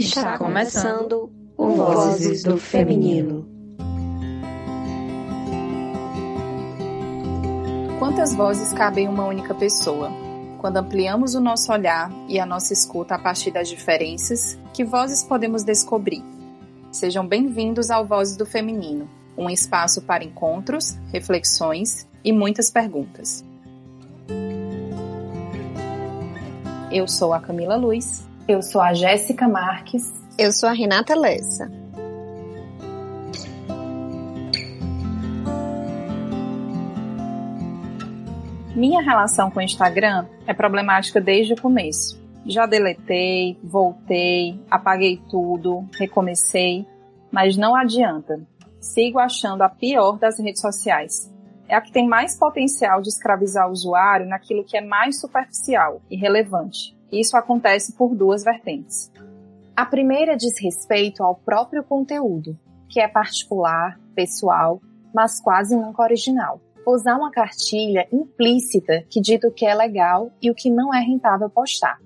Está começando o Vozes do Feminino. Quantas vozes cabem em uma única pessoa? Quando ampliamos o nosso olhar e a nossa escuta a partir das diferenças, que vozes podemos descobrir? Sejam bem-vindos ao Vozes do Feminino, um espaço para encontros, reflexões e muitas perguntas. Eu sou a Camila Luz. Eu sou a Jéssica Marques. Eu sou a Renata Lessa. Minha relação com o Instagram é problemática desde o começo. Já deletei, voltei, apaguei tudo, recomecei, mas não adianta. Sigo achando a pior das redes sociais. É a que tem mais potencial de escravizar o usuário naquilo que é mais superficial e relevante. Isso acontece por duas vertentes. A primeira diz respeito ao próprio conteúdo, que é particular, pessoal, mas quase nunca original. Usar uma cartilha implícita que dita o que é legal e o que não é rentável postar.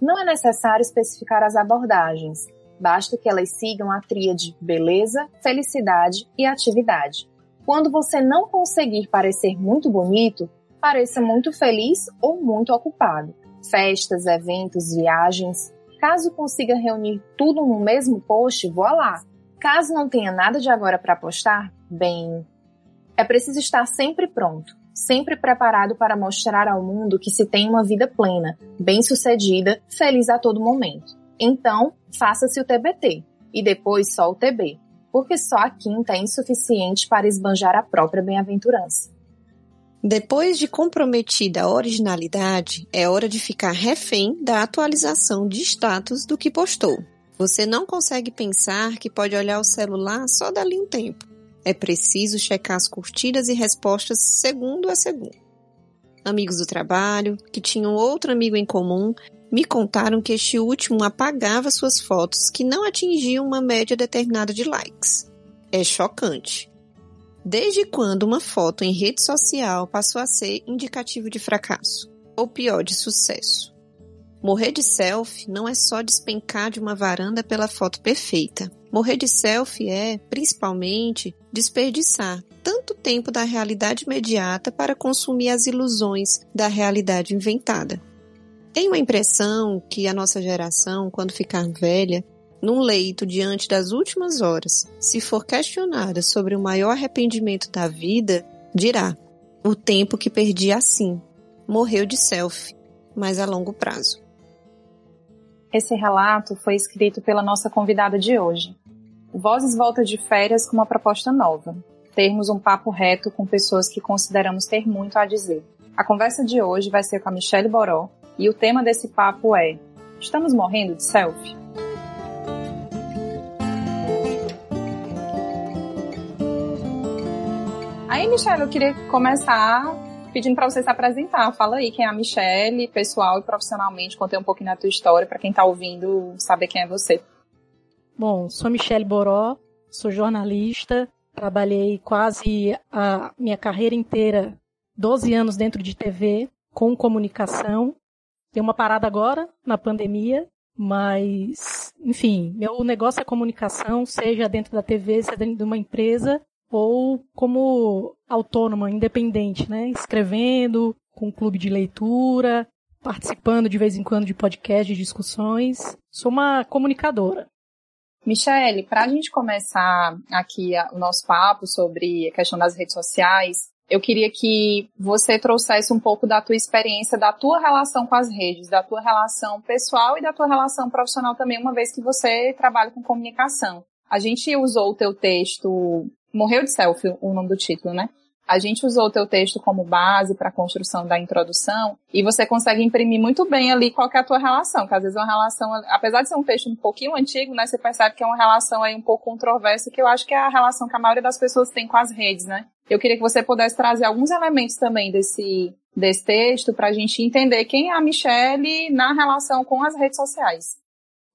Não é necessário especificar as abordagens, basta que elas sigam a tríade beleza, felicidade e atividade. Quando você não conseguir parecer muito bonito, pareça muito feliz ou muito ocupado festas, eventos, viagens. Caso consiga reunir tudo no mesmo post, voa lá. Caso não tenha nada de agora para postar, bem, é preciso estar sempre pronto, sempre preparado para mostrar ao mundo que se tem uma vida plena, bem-sucedida, feliz a todo momento. Então, faça-se o TBT e depois só o TB, porque só a quinta é insuficiente para esbanjar a própria bem-aventurança. Depois de comprometida a originalidade, é hora de ficar refém da atualização de status do que postou. Você não consegue pensar que pode olhar o celular só dali um tempo. É preciso checar as curtidas e respostas segundo a segundo. Amigos do trabalho, que tinham outro amigo em comum, me contaram que este último apagava suas fotos que não atingiam uma média determinada de likes. É chocante. Desde quando uma foto em rede social passou a ser indicativo de fracasso? Ou pior, de sucesso? Morrer de selfie não é só despencar de uma varanda pela foto perfeita. Morrer de selfie é, principalmente, desperdiçar tanto tempo da realidade imediata para consumir as ilusões da realidade inventada. Tenho a impressão que a nossa geração, quando ficar velha, num leito diante das últimas horas, se for questionada sobre o maior arrependimento da vida, dirá: o tempo que perdi assim. Morreu de selfie, mas a longo prazo. Esse relato foi escrito pela nossa convidada de hoje. Vozes volta de férias com uma proposta nova. Termos um papo reto com pessoas que consideramos ter muito a dizer. A conversa de hoje vai ser com a Michelle Boró e o tema desse papo é: Estamos morrendo de selfie? Aí, Michelle, eu queria começar pedindo para você se apresentar. Fala aí quem é a Michelle, pessoal e profissionalmente. Contei um pouquinho da tua história para quem está ouvindo saber quem é você. Bom, sou Michelle Boró, sou jornalista, trabalhei quase a minha carreira inteira, 12 anos dentro de TV, com comunicação. Tem uma parada agora, na pandemia, mas, enfim, meu negócio é comunicação, seja dentro da TV, seja dentro de uma empresa, ou como autônoma, independente, né? Escrevendo, com um clube de leitura, participando de vez em quando de podcasts, de discussões. Sou uma comunicadora. Michele, para a gente começar aqui o nosso papo sobre a questão das redes sociais, eu queria que você trouxesse um pouco da tua experiência, da tua relação com as redes, da tua relação pessoal e da tua relação profissional também, uma vez que você trabalha com comunicação. A gente usou o teu texto Morreu de Selfie, o nome do título, né? A gente usou o teu texto como base para a construção da introdução e você consegue imprimir muito bem ali qual é a tua relação, que às vezes é uma relação, apesar de ser um texto um pouquinho antigo, né, você percebe que é uma relação aí um pouco controversa, que eu acho que é a relação que a maioria das pessoas tem com as redes, né? Eu queria que você pudesse trazer alguns elementos também desse, desse texto para a gente entender quem é a Michelle na relação com as redes sociais.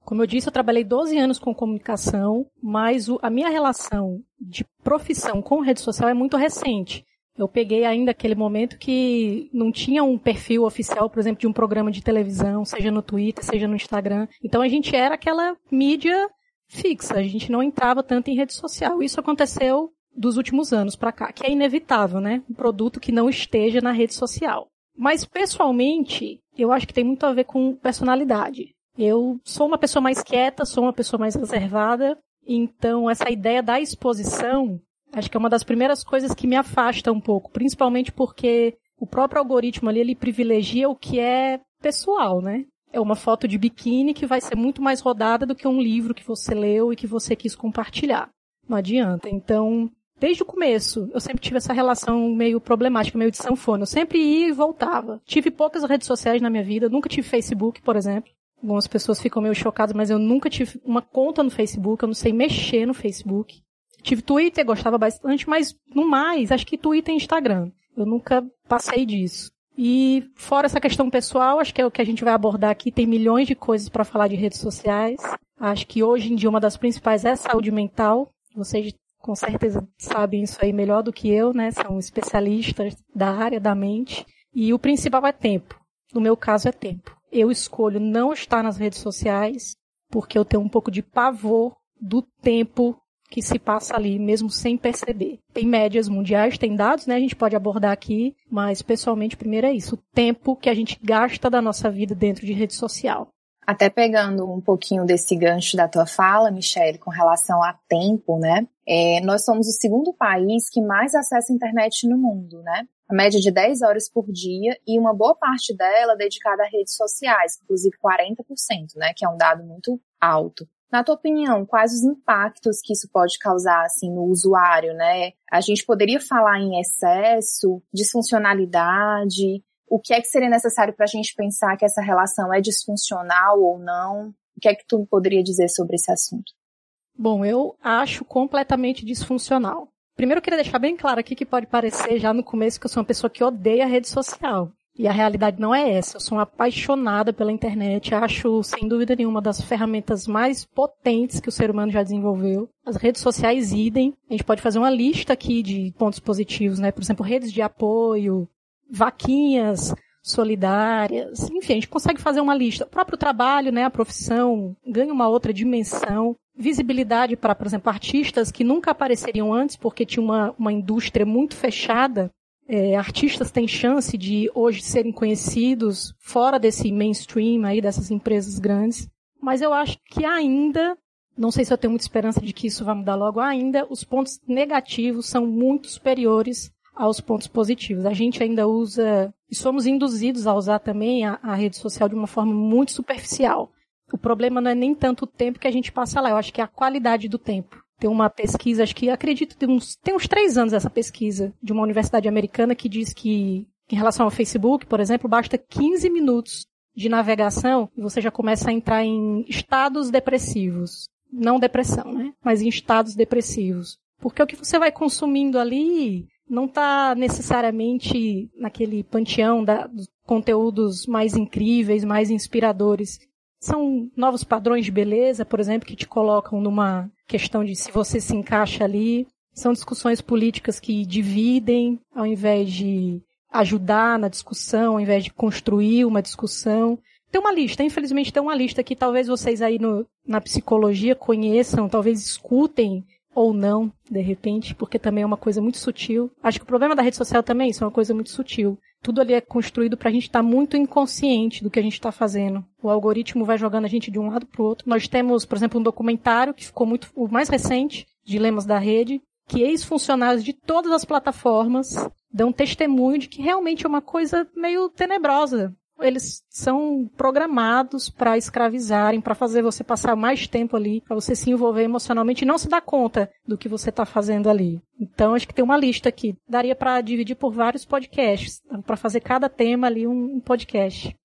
Como eu disse, eu trabalhei 12 anos com comunicação, mas o, a minha relação de profissão com rede social é muito recente. Eu peguei ainda aquele momento que não tinha um perfil oficial, por exemplo, de um programa de televisão, seja no Twitter, seja no Instagram. Então a gente era aquela mídia fixa, a gente não entrava tanto em rede social. Isso aconteceu dos últimos anos para cá, que é inevitável, né? Um produto que não esteja na rede social. Mas pessoalmente, eu acho que tem muito a ver com personalidade. Eu sou uma pessoa mais quieta, sou uma pessoa mais reservada, então essa ideia da exposição Acho que é uma das primeiras coisas que me afasta um pouco, principalmente porque o próprio algoritmo ali, ele privilegia o que é pessoal, né? É uma foto de biquíni que vai ser muito mais rodada do que um livro que você leu e que você quis compartilhar. Não adianta. Então, desde o começo, eu sempre tive essa relação meio problemática, meio de sanfona. Eu sempre ia e voltava. Tive poucas redes sociais na minha vida, nunca tive Facebook, por exemplo. Algumas pessoas ficam meio chocadas, mas eu nunca tive uma conta no Facebook, eu não sei mexer no Facebook. Tive Twitter, gostava bastante, mas no mais, acho que Twitter e Instagram. Eu nunca passei disso. E fora essa questão pessoal, acho que é o que a gente vai abordar aqui. Tem milhões de coisas para falar de redes sociais. Acho que hoje em dia uma das principais é saúde mental. Vocês com certeza sabem isso aí melhor do que eu, né? São especialistas da área da mente. E o principal é tempo. No meu caso é tempo. Eu escolho não estar nas redes sociais porque eu tenho um pouco de pavor do tempo que se passa ali, mesmo sem perceber. Tem médias mundiais, tem dados, né? A gente pode abordar aqui, mas pessoalmente, primeiro é isso: o tempo que a gente gasta da nossa vida dentro de rede social. Até pegando um pouquinho desse gancho da tua fala, Michelle, com relação a tempo, né? É, nós somos o segundo país que mais acessa a internet no mundo, né? A média de 10 horas por dia e uma boa parte dela dedicada a redes sociais, inclusive 40%, né? Que é um dado muito alto. Na tua opinião, quais os impactos que isso pode causar assim no usuário, né? A gente poderia falar em excesso, disfuncionalidade, o que é que seria necessário para a gente pensar que essa relação é disfuncional ou não? O que é que tu poderia dizer sobre esse assunto? Bom, eu acho completamente disfuncional. Primeiro eu queria deixar bem claro aqui que pode parecer já no começo que eu sou uma pessoa que odeia a rede social. E a realidade não é essa. Eu sou uma apaixonada pela internet. Acho, sem dúvida nenhuma, das ferramentas mais potentes que o ser humano já desenvolveu. As redes sociais idem. A gente pode fazer uma lista aqui de pontos positivos, né? Por exemplo, redes de apoio, vaquinhas solidárias. Enfim, a gente consegue fazer uma lista. O próprio trabalho, né? A profissão ganha uma outra dimensão. Visibilidade para, por exemplo, artistas que nunca apareceriam antes porque tinha uma, uma indústria muito fechada é, artistas têm chance de hoje serem conhecidos fora desse mainstream aí, dessas empresas grandes. Mas eu acho que ainda, não sei se eu tenho muita esperança de que isso vai mudar logo, ainda os pontos negativos são muito superiores aos pontos positivos. A gente ainda usa, e somos induzidos a usar também a, a rede social de uma forma muito superficial. O problema não é nem tanto o tempo que a gente passa lá, eu acho que é a qualidade do tempo. Tem uma pesquisa, acho que acredito, tem uns, tem uns três anos essa pesquisa, de uma universidade americana que diz que, em relação ao Facebook, por exemplo, basta 15 minutos de navegação e você já começa a entrar em estados depressivos. Não depressão, né? Mas em estados depressivos. Porque o que você vai consumindo ali não está necessariamente naquele panteão da, dos conteúdos mais incríveis, mais inspiradores. São novos padrões de beleza, por exemplo, que te colocam numa questão de se você se encaixa ali. São discussões políticas que dividem, ao invés de ajudar na discussão, ao invés de construir uma discussão. Tem uma lista, infelizmente tem uma lista que talvez vocês aí no, na psicologia conheçam, talvez escutem ou não, de repente, porque também é uma coisa muito sutil. Acho que o problema da rede social também é isso, é uma coisa muito sutil tudo ali é construído para a gente estar tá muito inconsciente do que a gente está fazendo. O algoritmo vai jogando a gente de um lado para o outro. Nós temos, por exemplo, um documentário que ficou muito, o mais recente, Dilemas da Rede, que ex-funcionários de todas as plataformas dão testemunho de que realmente é uma coisa meio tenebrosa eles são programados para escravizarem, para fazer você passar mais tempo ali, para você se envolver emocionalmente e não se dar conta do que você está fazendo ali. Então, acho que tem uma lista aqui. Daria para dividir por vários podcasts, para fazer cada tema ali um, podcast.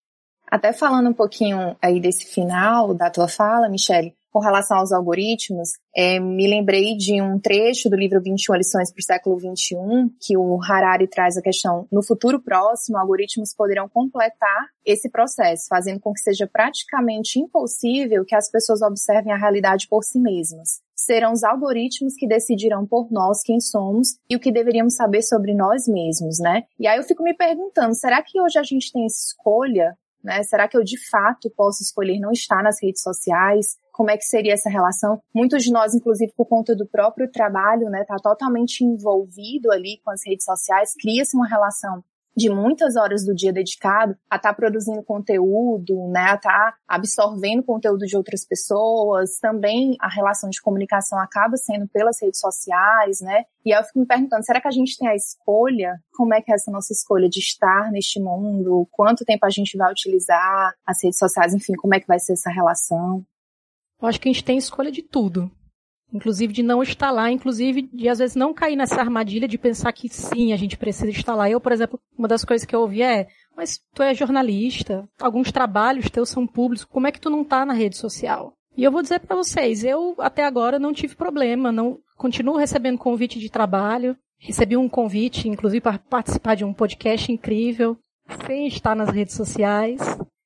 Até falando um pouquinho aí desse final da tua fala, Michele, com relação aos algoritmos, é, me lembrei de um trecho do livro 21 lições para o século 21, que o Harari traz a questão, no futuro próximo, algoritmos poderão completar esse processo, fazendo com que seja praticamente impossível que as pessoas observem a realidade por si mesmas. serão os algoritmos que decidirão por nós quem somos e o que deveríamos saber sobre nós mesmos, né? E aí eu fico me perguntando, será que hoje a gente tem escolha né? Será que eu de fato posso escolher não estar nas redes sociais? Como é que seria essa relação? Muitos de nós, inclusive por conta do próprio trabalho, né, tá totalmente envolvido ali com as redes sociais, cria-se uma relação de muitas horas do dia dedicado a estar tá produzindo conteúdo, né, a estar tá absorvendo conteúdo de outras pessoas. Também a relação de comunicação acaba sendo pelas redes sociais, né? E eu fico me perguntando, será que a gente tem a escolha? Como é que é essa nossa escolha de estar neste mundo? Quanto tempo a gente vai utilizar as redes sociais? Enfim, como é que vai ser essa relação? Eu acho que a gente tem escolha de tudo. Inclusive de não lá, inclusive de às vezes não cair nessa armadilha de pensar que sim, a gente precisa lá. Eu, por exemplo, uma das coisas que eu ouvi é, mas tu é jornalista, alguns trabalhos teus são públicos, como é que tu não tá na rede social? E eu vou dizer para vocês, eu até agora não tive problema, não continuo recebendo convite de trabalho, recebi um convite, inclusive para participar de um podcast incrível, sem estar nas redes sociais.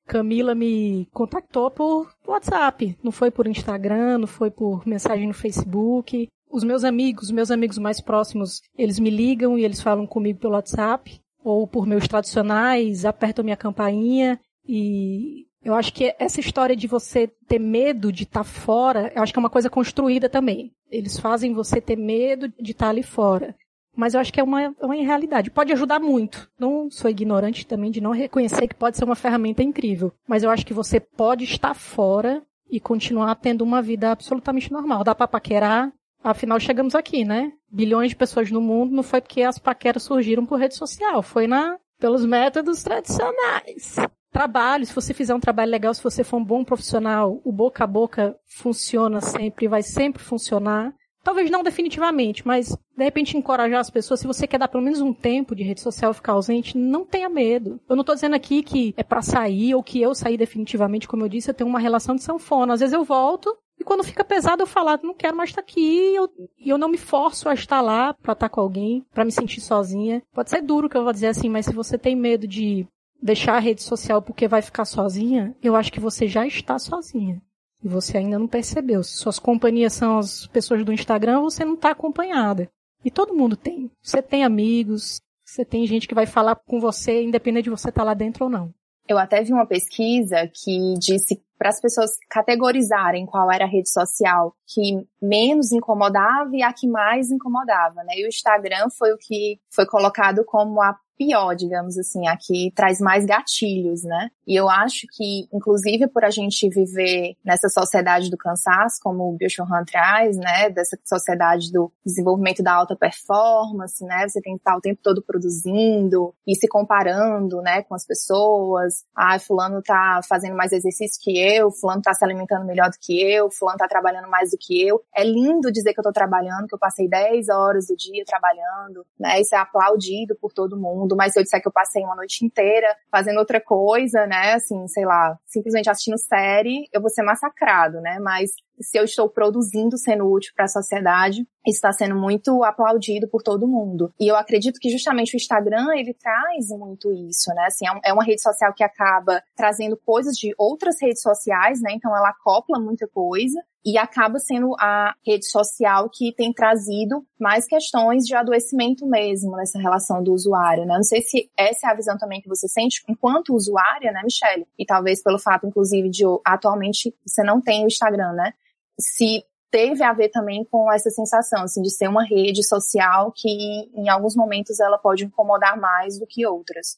Camila me contactou por WhatsApp, não foi por Instagram, não foi por mensagem no Facebook. Os meus amigos, meus amigos mais próximos, eles me ligam e eles falam comigo pelo WhatsApp ou por meus tradicionais, apertam minha campainha e eu acho que essa história de você ter medo de estar tá fora, eu acho que é uma coisa construída também. Eles fazem você ter medo de estar tá ali fora. Mas eu acho que é uma, é uma irrealidade. Pode ajudar muito. Não sou ignorante também de não reconhecer que pode ser uma ferramenta incrível. Mas eu acho que você pode estar fora e continuar tendo uma vida absolutamente normal. Dá pra paquerar. Afinal, chegamos aqui, né? Bilhões de pessoas no mundo. Não foi porque as paqueras surgiram por rede social. Foi na, pelos métodos tradicionais. Trabalho, se você fizer um trabalho legal, se você for um bom profissional, o boca a boca funciona sempre, vai sempre funcionar. Talvez não definitivamente, mas de repente encorajar as pessoas, se você quer dar pelo menos um tempo de rede social ficar ausente, não tenha medo. Eu não tô dizendo aqui que é para sair ou que eu sair definitivamente, como eu disse, eu tenho uma relação de sanfona. Às vezes eu volto e quando fica pesado eu falo, ah, não quero mais estar aqui e eu, eu não me forço a estar lá para estar com alguém, para me sentir sozinha. Pode ser duro que eu vou dizer assim, mas se você tem medo de deixar a rede social porque vai ficar sozinha, eu acho que você já está sozinha e você ainda não percebeu. Se suas companhias são as pessoas do Instagram, você não está acompanhada. E todo mundo tem. Você tem amigos, você tem gente que vai falar com você, independente de você estar tá lá dentro ou não. Eu até vi uma pesquisa que disse para as pessoas categorizarem qual era a rede social que menos incomodava e a que mais incomodava, né? E o Instagram foi o que foi colocado como a pior, digamos assim, aqui traz mais gatilhos, né? E eu acho que, inclusive por a gente viver nessa sociedade do cansaço, como o Biochohan traz, né? Dessa sociedade do desenvolvimento da alta performance, né? Você tem que estar o tempo todo produzindo e se comparando, né? Com as pessoas. Ah, fulano tá fazendo mais exercício que eu, fulano tá se alimentando melhor do que eu, fulano tá trabalhando mais do que eu. É lindo dizer que eu tô trabalhando, que eu passei 10 horas do dia trabalhando, né? Isso é aplaudido por todo mundo mundo, mas se eu disser que eu passei uma noite inteira fazendo outra coisa, né, assim, sei lá, simplesmente assistindo série, eu vou ser massacrado, né, mas se eu estou produzindo sendo útil para a sociedade, está sendo muito aplaudido por todo mundo. E eu acredito que justamente o Instagram, ele traz muito isso, né? Assim, é, é uma rede social que acaba trazendo coisas de outras redes sociais, né? Então ela acopla muita coisa e acaba sendo a rede social que tem trazido mais questões de adoecimento mesmo nessa relação do usuário, né? Não sei se essa é a visão também que você sente enquanto usuária, né, Michelle? E talvez pelo fato, inclusive, de atualmente você não tem o Instagram, né? Se teve a ver também com essa sensação, assim, de ser uma rede social que em alguns momentos ela pode incomodar mais do que outras.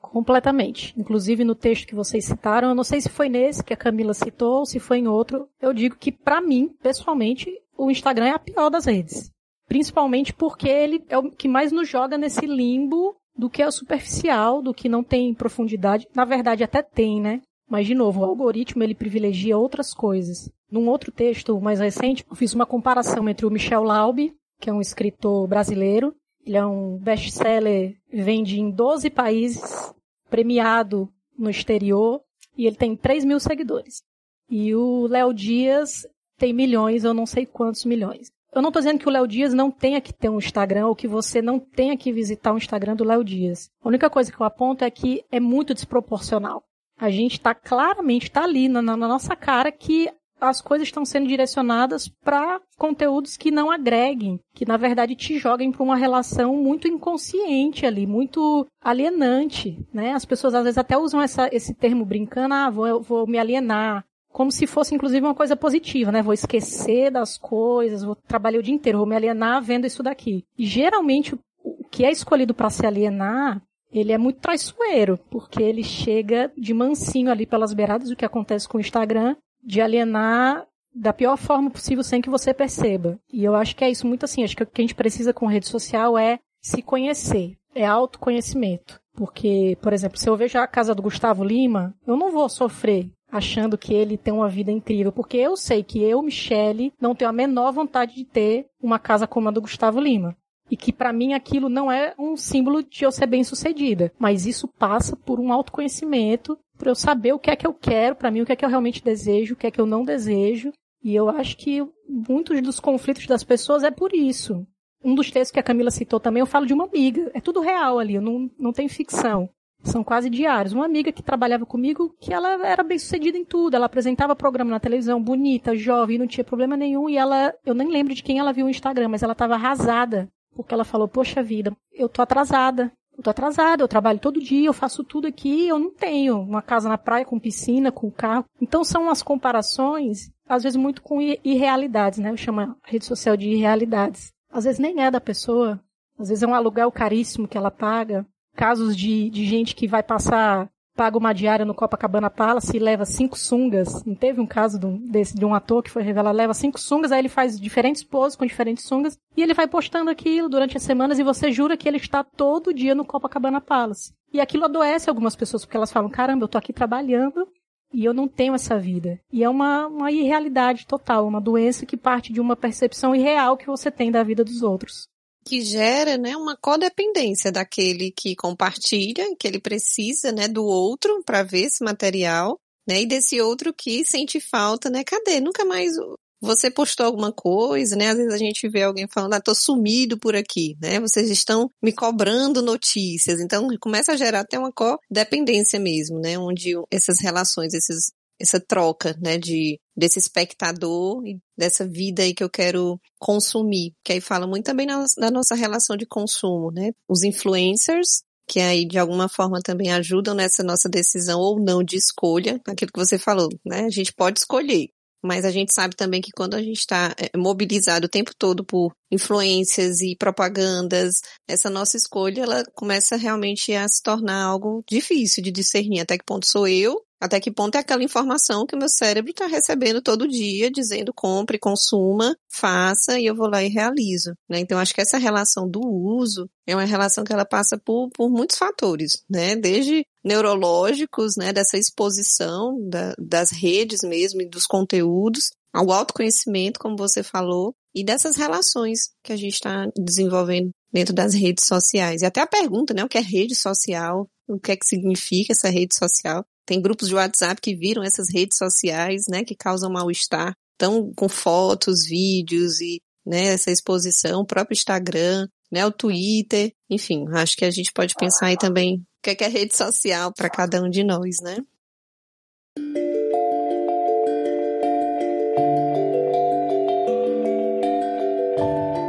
Completamente. Inclusive no texto que vocês citaram, eu não sei se foi nesse que a Camila citou ou se foi em outro, eu digo que para mim, pessoalmente, o Instagram é a pior das redes. Principalmente porque ele é o que mais nos joga nesse limbo do que é superficial, do que não tem profundidade. Na verdade até tem, né? Mas de novo, o algoritmo ele privilegia outras coisas. Num outro texto mais recente, eu fiz uma comparação entre o Michel Laube, que é um escritor brasileiro, ele é um best-seller, vende em 12 países, premiado no exterior, e ele tem 3 mil seguidores. E o Léo Dias tem milhões, eu não sei quantos milhões. Eu não estou dizendo que o Léo Dias não tenha que ter um Instagram ou que você não tenha que visitar o Instagram do Léo Dias. A única coisa que eu aponto é que é muito desproporcional. A gente está claramente, está ali na, na nossa cara que as coisas estão sendo direcionadas para conteúdos que não agreguem, que na verdade te joguem para uma relação muito inconsciente ali, muito alienante, né? As pessoas às vezes até usam essa, esse termo brincando, ah, vou, vou me alienar, como se fosse inclusive uma coisa positiva, né? Vou esquecer das coisas, vou trabalhar o dia inteiro, vou me alienar vendo isso daqui. E geralmente o que é escolhido para se alienar ele é muito traiçoeiro, porque ele chega de mansinho ali pelas beiradas, o que acontece com o Instagram, de alienar da pior forma possível sem que você perceba. E eu acho que é isso muito assim. Acho que o que a gente precisa com rede social é se conhecer, é autoconhecimento. Porque, por exemplo, se eu vejo a casa do Gustavo Lima, eu não vou sofrer achando que ele tem uma vida incrível, porque eu sei que eu, Michele, não tenho a menor vontade de ter uma casa como a do Gustavo Lima. E que para mim aquilo não é um símbolo de eu ser bem sucedida. Mas isso passa por um autoconhecimento para eu saber o que é que eu quero para mim, o que é que eu realmente desejo, o que é que eu não desejo. E eu acho que muitos dos conflitos das pessoas é por isso. Um dos textos que a Camila citou também, eu falo de uma amiga. É tudo real ali, não, não tem ficção. São quase diários. Uma amiga que trabalhava comigo, que ela era bem sucedida em tudo. Ela apresentava programa na televisão, bonita, jovem, não tinha problema nenhum. E ela, eu nem lembro de quem ela viu no Instagram, mas ela estava arrasada. Porque ela falou, poxa vida, eu tô atrasada eu tô atrasada, eu trabalho todo dia, eu faço tudo aqui, eu não tenho uma casa na praia com piscina, com carro. Então são as comparações, às vezes muito com irrealidades, né? Eu chamo a rede social de irrealidades. Às vezes nem é da pessoa, às vezes é um aluguel caríssimo que ela paga. Casos de, de gente que vai passar paga uma diária no Copacabana Palace e leva cinco sungas. Não teve um caso de um, desse, de um ator que foi revelado, leva cinco sungas, aí ele faz diferentes poses com diferentes sungas, e ele vai postando aquilo durante as semanas e você jura que ele está todo dia no Copacabana Palace. E aquilo adoece algumas pessoas, porque elas falam, caramba, eu tô aqui trabalhando e eu não tenho essa vida. E é uma, uma irrealidade total, uma doença que parte de uma percepção irreal que você tem da vida dos outros que gera, né, uma codependência daquele que compartilha, que ele precisa, né, do outro para ver esse material, né, e desse outro que sente falta, né, cadê? Nunca mais você postou alguma coisa, né? Às vezes a gente vê alguém falando, ah, tô sumido por aqui, né? Vocês estão me cobrando notícias. Então começa a gerar até uma codependência mesmo, né? Onde essas relações, esses essa troca, né, de desse espectador e dessa vida aí que eu quero consumir, que aí fala muito também na, na nossa relação de consumo, né? Os influencers que aí de alguma forma também ajudam nessa nossa decisão ou não de escolha, aquilo que você falou, né? A gente pode escolher, mas a gente sabe também que quando a gente está é, mobilizado o tempo todo por influências e propagandas, essa nossa escolha ela começa realmente a se tornar algo difícil de discernir até que ponto sou eu até que ponto é aquela informação que o meu cérebro está recebendo todo dia, dizendo compre, consuma, faça, e eu vou lá e realizo. Né? Então, acho que essa relação do uso é uma relação que ela passa por, por muitos fatores, né? Desde neurológicos, né? Dessa exposição da, das redes mesmo e dos conteúdos, ao autoconhecimento, como você falou, e dessas relações que a gente está desenvolvendo dentro das redes sociais. E até a pergunta, né? O que é rede social? O que é que significa essa rede social? Tem grupos de WhatsApp que viram essas redes sociais, né, que causam mal-estar. Então, com fotos, vídeos e né, essa exposição, o próprio Instagram, né, o Twitter, enfim, acho que a gente pode pensar aí também o que é, que é rede social para cada um de nós, né?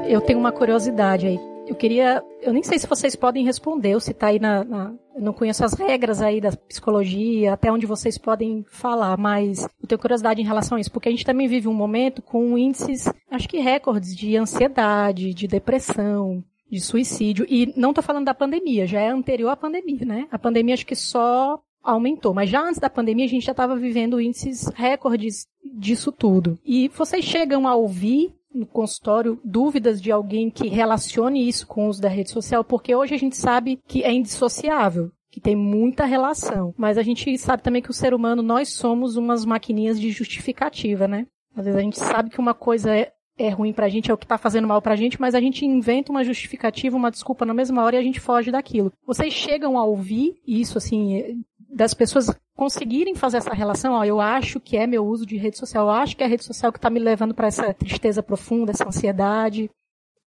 Eu tenho uma curiosidade aí. Eu queria, eu nem sei se vocês podem responder, ou se está aí na, na, não conheço as regras aí da psicologia, até onde vocês podem falar, mas eu tenho curiosidade em relação a isso, porque a gente também vive um momento com índices, acho que recordes de ansiedade, de depressão, de suicídio, e não estou falando da pandemia, já é anterior à pandemia, né? A pandemia acho que só aumentou, mas já antes da pandemia a gente já estava vivendo índices recordes disso tudo. E vocês chegam a ouvir no consultório dúvidas de alguém que relacione isso com o uso da rede social, porque hoje a gente sabe que é indissociável que tem muita relação. Mas a gente sabe também que o ser humano, nós somos umas maquininhas de justificativa, né? Às vezes a gente sabe que uma coisa é, é ruim pra gente, é o que tá fazendo mal pra gente, mas a gente inventa uma justificativa, uma desculpa na mesma hora e a gente foge daquilo. Vocês chegam a ouvir isso, assim, das pessoas conseguirem fazer essa relação, ó, eu acho que é meu uso de rede social, eu acho que é a rede social que está me levando para essa tristeza profunda, essa ansiedade.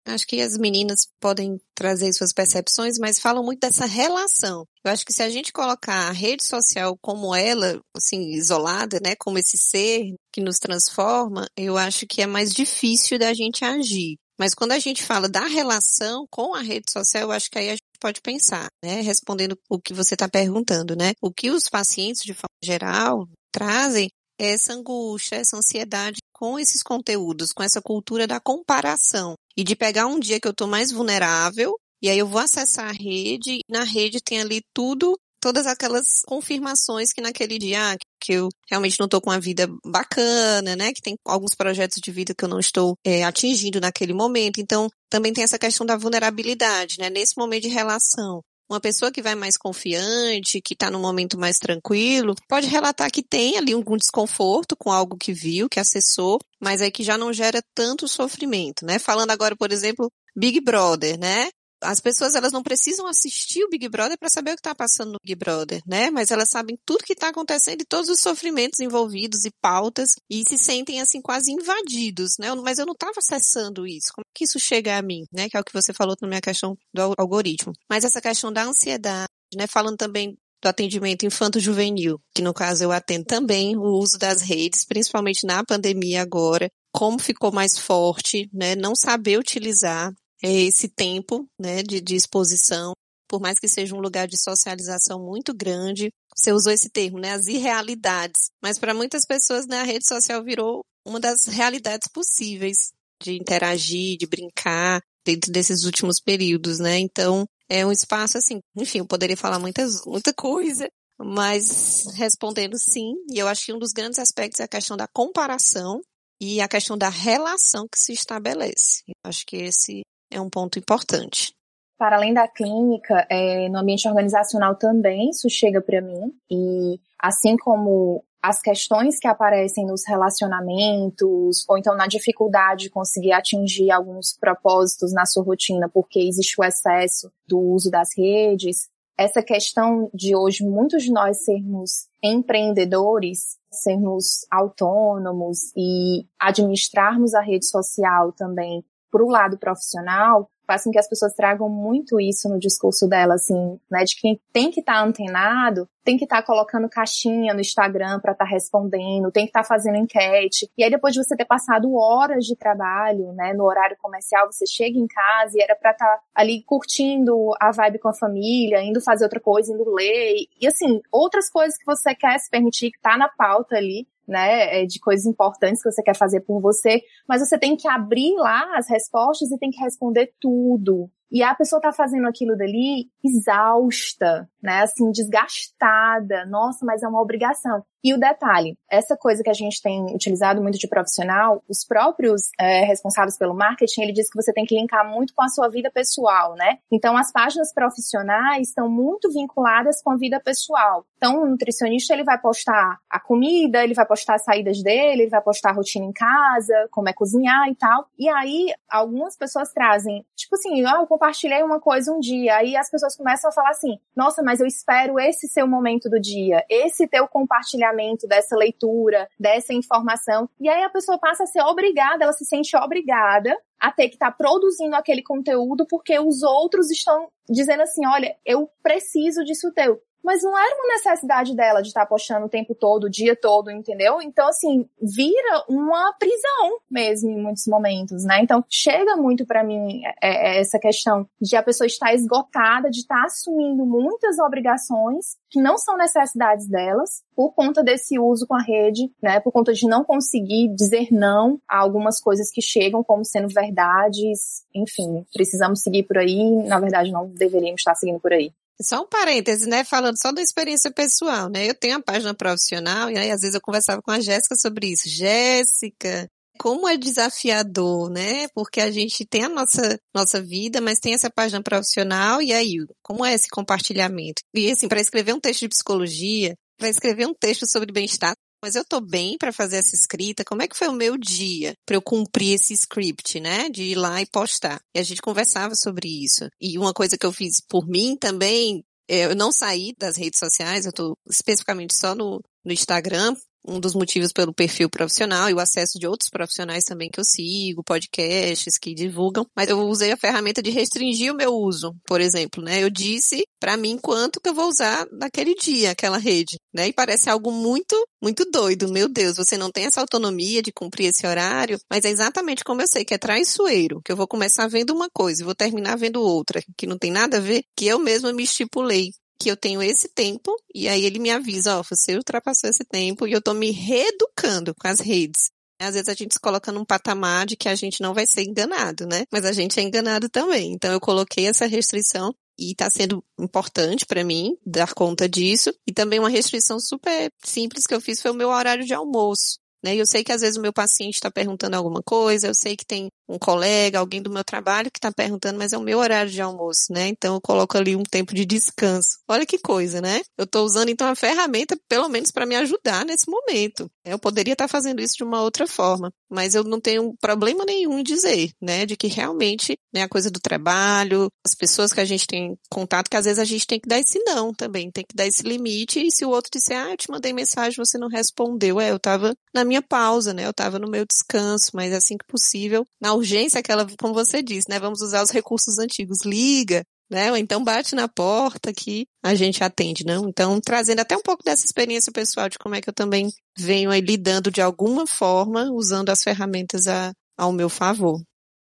Acho que as meninas podem trazer suas percepções, mas falam muito dessa relação. Eu acho que se a gente colocar a rede social como ela, assim, isolada, né, como esse ser que nos transforma, eu acho que é mais difícil da gente agir. Mas quando a gente fala da relação com a rede social, eu acho que aí pode pensar, né? Respondendo o que você está perguntando, né? O que os pacientes, de forma geral, trazem é essa angústia, essa ansiedade com esses conteúdos, com essa cultura da comparação. E de pegar um dia que eu estou mais vulnerável, e aí eu vou acessar a rede, e na rede tem ali tudo todas aquelas confirmações que naquele dia, ah, que eu realmente não estou com uma vida bacana, né? Que tem alguns projetos de vida que eu não estou é, atingindo naquele momento. Então, também tem essa questão da vulnerabilidade, né? Nesse momento de relação. Uma pessoa que vai mais confiante, que está num momento mais tranquilo, pode relatar que tem ali algum desconforto com algo que viu, que acessou, mas aí que já não gera tanto sofrimento, né? Falando agora, por exemplo, Big Brother, né? As pessoas elas não precisam assistir o Big Brother para saber o que está passando no Big Brother, né? Mas elas sabem tudo que está acontecendo e todos os sofrimentos envolvidos e pautas e se sentem assim quase invadidos, né? Mas eu não estava acessando isso. Como é que isso chega a mim, né? Que é o que você falou na minha questão do algoritmo. Mas essa questão da ansiedade, né? Falando também do atendimento infanto-juvenil, que no caso eu atendo também o uso das redes, principalmente na pandemia agora, como ficou mais forte, né? Não saber utilizar esse tempo né, de, de exposição, por mais que seja um lugar de socialização muito grande. Você usou esse termo, né? As irrealidades. Mas para muitas pessoas, né, a rede social virou uma das realidades possíveis de interagir, de brincar dentro desses últimos períodos, né? Então, é um espaço assim, enfim, eu poderia falar muitas, muita coisa, mas respondendo sim, e eu acho que um dos grandes aspectos é a questão da comparação e a questão da relação que se estabelece. Eu acho que esse é um ponto importante. Para além da clínica, é, no ambiente organizacional também isso chega para mim e assim como as questões que aparecem nos relacionamentos, ou então na dificuldade de conseguir atingir alguns propósitos na sua rotina, porque existe o excesso do uso das redes, essa questão de hoje muitos de nós sermos empreendedores, sermos autônomos e administrarmos a rede social também para o lado profissional, faz com que as pessoas tragam muito isso no discurso dela, assim, né, de quem tem que estar tá antenado, tem que estar tá colocando caixinha no Instagram para estar tá respondendo, tem que estar tá fazendo enquete. E aí depois de você ter passado horas de trabalho, né, no horário comercial, você chega em casa e era para estar tá ali curtindo a vibe com a família, indo fazer outra coisa, indo ler, e assim, outras coisas que você quer se permitir que tá na pauta ali, né, é, de coisas importantes que você quer fazer por você, mas você tem que abrir lá as respostas e tem que responder tudo. E a pessoa tá fazendo aquilo dali exausta, né? Assim, desgastada. Nossa, mas é uma obrigação. E o detalhe, essa coisa que a gente tem utilizado muito de profissional, os próprios é, responsáveis pelo marketing, ele diz que você tem que linkar muito com a sua vida pessoal, né? Então, as páginas profissionais estão muito vinculadas com a vida pessoal. Então, o nutricionista, ele vai postar a comida, ele vai postar as saídas dele, ele vai postar a rotina em casa, como é cozinhar e tal. E aí, algumas pessoas trazem, tipo assim, ah, eu compartilhei uma coisa um dia, aí as pessoas começam a falar assim, nossa, mas eu espero esse ser o momento do dia, esse teu compartilhamento dessa leitura, dessa informação. E aí a pessoa passa a ser obrigada, ela se sente obrigada a ter que estar tá produzindo aquele conteúdo porque os outros estão dizendo assim, olha, eu preciso disso teu. Mas não era uma necessidade dela de estar tá postando o tempo todo, o dia todo, entendeu? Então, assim, vira uma prisão mesmo em muitos momentos, né? Então, chega muito para mim é, é, essa questão de a pessoa estar esgotada, de estar tá assumindo muitas obrigações que não são necessidades delas, por conta desse uso com a rede, né? Por conta de não conseguir dizer não a algumas coisas que chegam como sendo verdades. Enfim, precisamos seguir por aí. Na verdade, não deveríamos estar seguindo por aí. Só um parêntese, né? Falando só da experiência pessoal, né? Eu tenho a página profissional e aí às vezes eu conversava com a Jéssica sobre isso. Jéssica, como é desafiador, né? Porque a gente tem a nossa, nossa vida, mas tem essa página profissional e aí, como é esse compartilhamento? E assim, para escrever um texto de psicologia, para escrever um texto sobre bem-estar, mas eu tô bem para fazer essa escrita. Como é que foi o meu dia para eu cumprir esse script, né? De ir lá e postar. E a gente conversava sobre isso. E uma coisa que eu fiz por mim também, é, eu não saí das redes sociais, eu tô especificamente só no, no Instagram, um dos motivos pelo perfil profissional e o acesso de outros profissionais também que eu sigo, podcasts que divulgam, mas eu usei a ferramenta de restringir o meu uso, por exemplo, né? Eu disse para mim quanto que eu vou usar naquele dia aquela rede, né? E parece algo muito, muito doido. Meu Deus, você não tem essa autonomia de cumprir esse horário, mas é exatamente como eu sei que é traiçoeiro, que eu vou começar vendo uma coisa e vou terminar vendo outra, que não tem nada a ver, que eu mesma me estipulei que eu tenho esse tempo, e aí ele me avisa, ó, oh, você ultrapassou esse tempo e eu tô me reeducando com as redes. Às vezes a gente se coloca num patamar de que a gente não vai ser enganado, né? Mas a gente é enganado também. Então eu coloquei essa restrição e está sendo importante para mim dar conta disso. E também uma restrição super simples que eu fiz foi o meu horário de almoço. Né? Eu sei que às vezes o meu paciente está perguntando alguma coisa, eu sei que tem um colega, alguém do meu trabalho que está perguntando, mas é o meu horário de almoço, né? Então eu coloco ali um tempo de descanso. Olha que coisa, né? Eu estou usando então a ferramenta, pelo menos para me ajudar nesse momento. Eu poderia estar tá fazendo isso de uma outra forma, mas eu não tenho problema nenhum em dizer, né? De que realmente, né, a coisa do trabalho, as pessoas que a gente tem contato, que às vezes a gente tem que dar esse não também, tem que dar esse limite, e se o outro disser, ah, eu te mandei mensagem, você não respondeu, é, eu estava na minha pausa, né? Eu estava no meu descanso, mas assim que possível, na urgência, aquela, como você disse, né? Vamos usar os recursos antigos. Liga, né? Ou então bate na porta que a gente atende, não? Então, trazendo até um pouco dessa experiência pessoal de como é que eu também venho aí lidando de alguma forma, usando as ferramentas a, ao meu favor.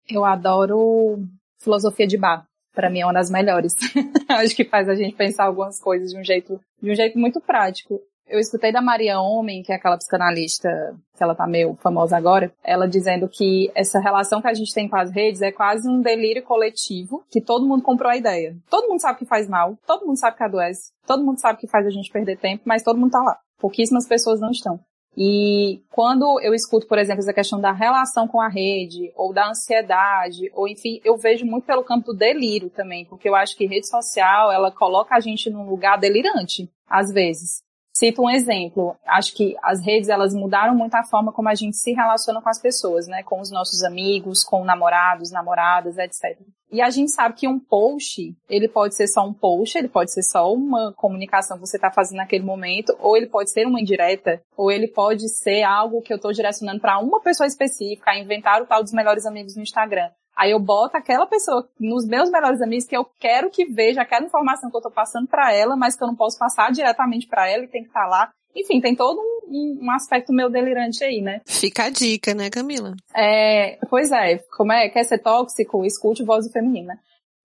Eu adoro filosofia de bar. Para mim é uma das melhores. Acho que faz a gente pensar algumas coisas de um jeito, de um jeito muito prático. Eu escutei da Maria Homem, que é aquela psicanalista que ela tá meio famosa agora, ela dizendo que essa relação que a gente tem com as redes é quase um delírio coletivo, que todo mundo comprou a ideia. Todo mundo sabe que faz mal, todo mundo sabe que adoece, todo mundo sabe que faz a gente perder tempo, mas todo mundo tá lá. Pouquíssimas pessoas não estão. E quando eu escuto, por exemplo, essa questão da relação com a rede, ou da ansiedade, ou enfim, eu vejo muito pelo campo do delírio também, porque eu acho que rede social, ela coloca a gente num lugar delirante, às vezes. Cito um exemplo. Acho que as redes elas mudaram muito a forma como a gente se relaciona com as pessoas, né? Com os nossos amigos, com namorados, namoradas, etc. E a gente sabe que um post, ele pode ser só um post, ele pode ser só uma comunicação que você está fazendo naquele momento, ou ele pode ser uma indireta, ou ele pode ser algo que eu estou direcionando para uma pessoa específica, inventar o tal dos melhores amigos no Instagram. Aí eu boto aquela pessoa nos meus melhores amigos que eu quero que veja aquela informação que eu tô passando para ela, mas que eu não posso passar diretamente para ela e tem que estar tá lá. Enfim, tem todo um, um, aspecto meu delirante aí, né? Fica a dica, né, Camila? É, pois é, como é, quer ser tóxico, escute voz feminina.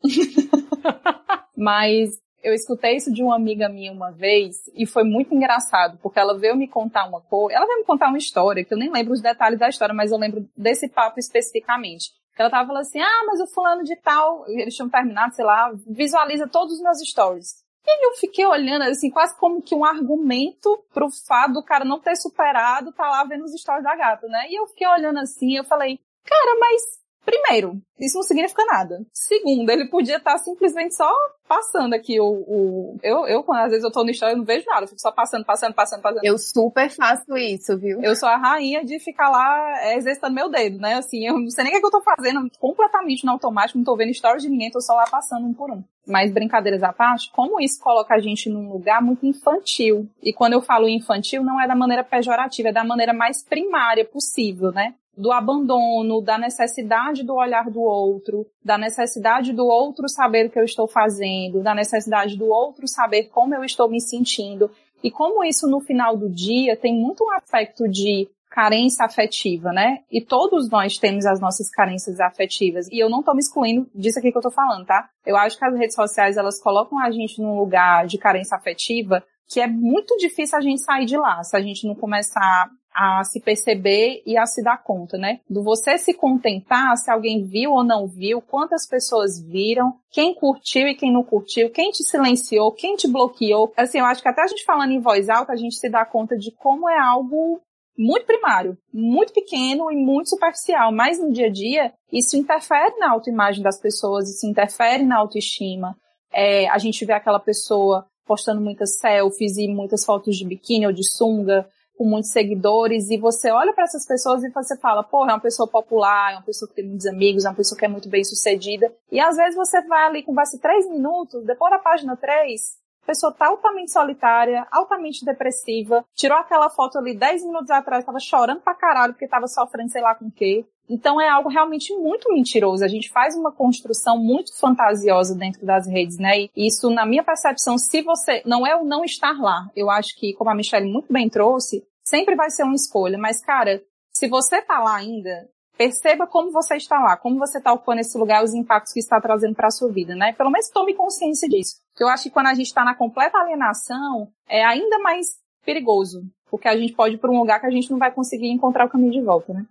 mas eu escutei isso de uma amiga minha uma vez e foi muito engraçado, porque ela veio me contar uma coisa, ela veio me contar uma história, que eu nem lembro os detalhes da história, mas eu lembro desse papo especificamente. Ela tava falando assim, ah, mas o fulano de tal, eles tinham terminado, sei lá, visualiza todos os meus stories. E eu fiquei olhando, assim, quase como que um argumento pro fato do cara não ter superado, tá lá vendo os stories da gata, né? E eu fiquei olhando assim, eu falei, cara, mas Primeiro, isso não significa nada. Segundo, ele podia estar simplesmente só passando aqui o. o... Eu, eu, às vezes eu tô no história, eu não vejo nada, eu fico só passando, passando, passando, passando. Eu super faço isso, viu? Eu sou a rainha de ficar lá é, exercitando meu dedo, né? Assim, eu não sei nem o que, é eu tô fazendo, completamente no automático, não tô vendo stories de ninguém, tô só lá passando um por um. Mas brincadeiras à parte, como isso coloca a gente num lugar muito infantil. E quando eu falo infantil, não é da maneira pejorativa, é da maneira mais primária possível, né? Do abandono, da necessidade do olhar do outro, da necessidade do outro saber o que eu estou fazendo, da necessidade do outro saber como eu estou me sentindo. E como isso no final do dia tem muito um aspecto de carência afetiva, né? E todos nós temos as nossas carências afetivas. E eu não estou me excluindo disso aqui que eu estou falando, tá? Eu acho que as redes sociais, elas colocam a gente num lugar de carência afetiva que é muito difícil a gente sair de lá se a gente não começar a se perceber e a se dar conta, né? Do você se contentar se alguém viu ou não viu, quantas pessoas viram, quem curtiu e quem não curtiu, quem te silenciou, quem te bloqueou. Assim, eu acho que até a gente falando em voz alta, a gente se dá conta de como é algo muito primário, muito pequeno e muito superficial, mas no dia a dia isso interfere na autoimagem das pessoas, isso interfere na autoestima. É, a gente vê aquela pessoa postando muitas selfies e muitas fotos de biquíni ou de sunga, com muitos seguidores e você olha para essas pessoas e você fala, pô, é uma pessoa popular, é uma pessoa que tem muitos amigos, é uma pessoa que é muito bem sucedida. E às vezes você vai ali, conversa três minutos, depois da página três, pessoa tá altamente solitária, altamente depressiva, tirou aquela foto ali 10 minutos atrás, tava chorando pra caralho porque tava sofrendo sei lá com o quê. Então é algo realmente muito mentiroso. A gente faz uma construção muito fantasiosa dentro das redes, né? E isso, na minha percepção, se você não é o não estar lá, eu acho que, como a Michelle muito bem trouxe, sempre vai ser uma escolha. Mas, cara, se você tá lá ainda, perceba como você está lá, como você está ocupando esse lugar, os impactos que está trazendo para a sua vida, né? Pelo menos tome consciência disso. Porque eu acho que quando a gente está na completa alienação, é ainda mais perigoso. Porque a gente pode ir para um lugar que a gente não vai conseguir encontrar o caminho de volta, né?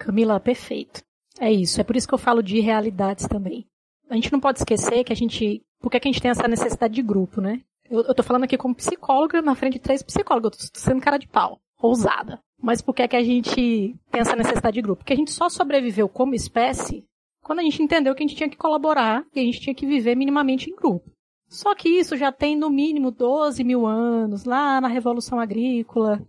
Camila, perfeito. É isso. É por isso que eu falo de realidades também. A gente não pode esquecer que a gente. Por que a gente tem essa necessidade de grupo, né? Eu, eu tô falando aqui como psicóloga na frente de três psicólogos. Eu tô sendo cara de pau. Ousada. Mas por que, é que a gente tem essa necessidade de grupo? Porque a gente só sobreviveu como espécie quando a gente entendeu que a gente tinha que colaborar e a gente tinha que viver minimamente em grupo. Só que isso já tem no mínimo 12 mil anos, lá na Revolução Agrícola.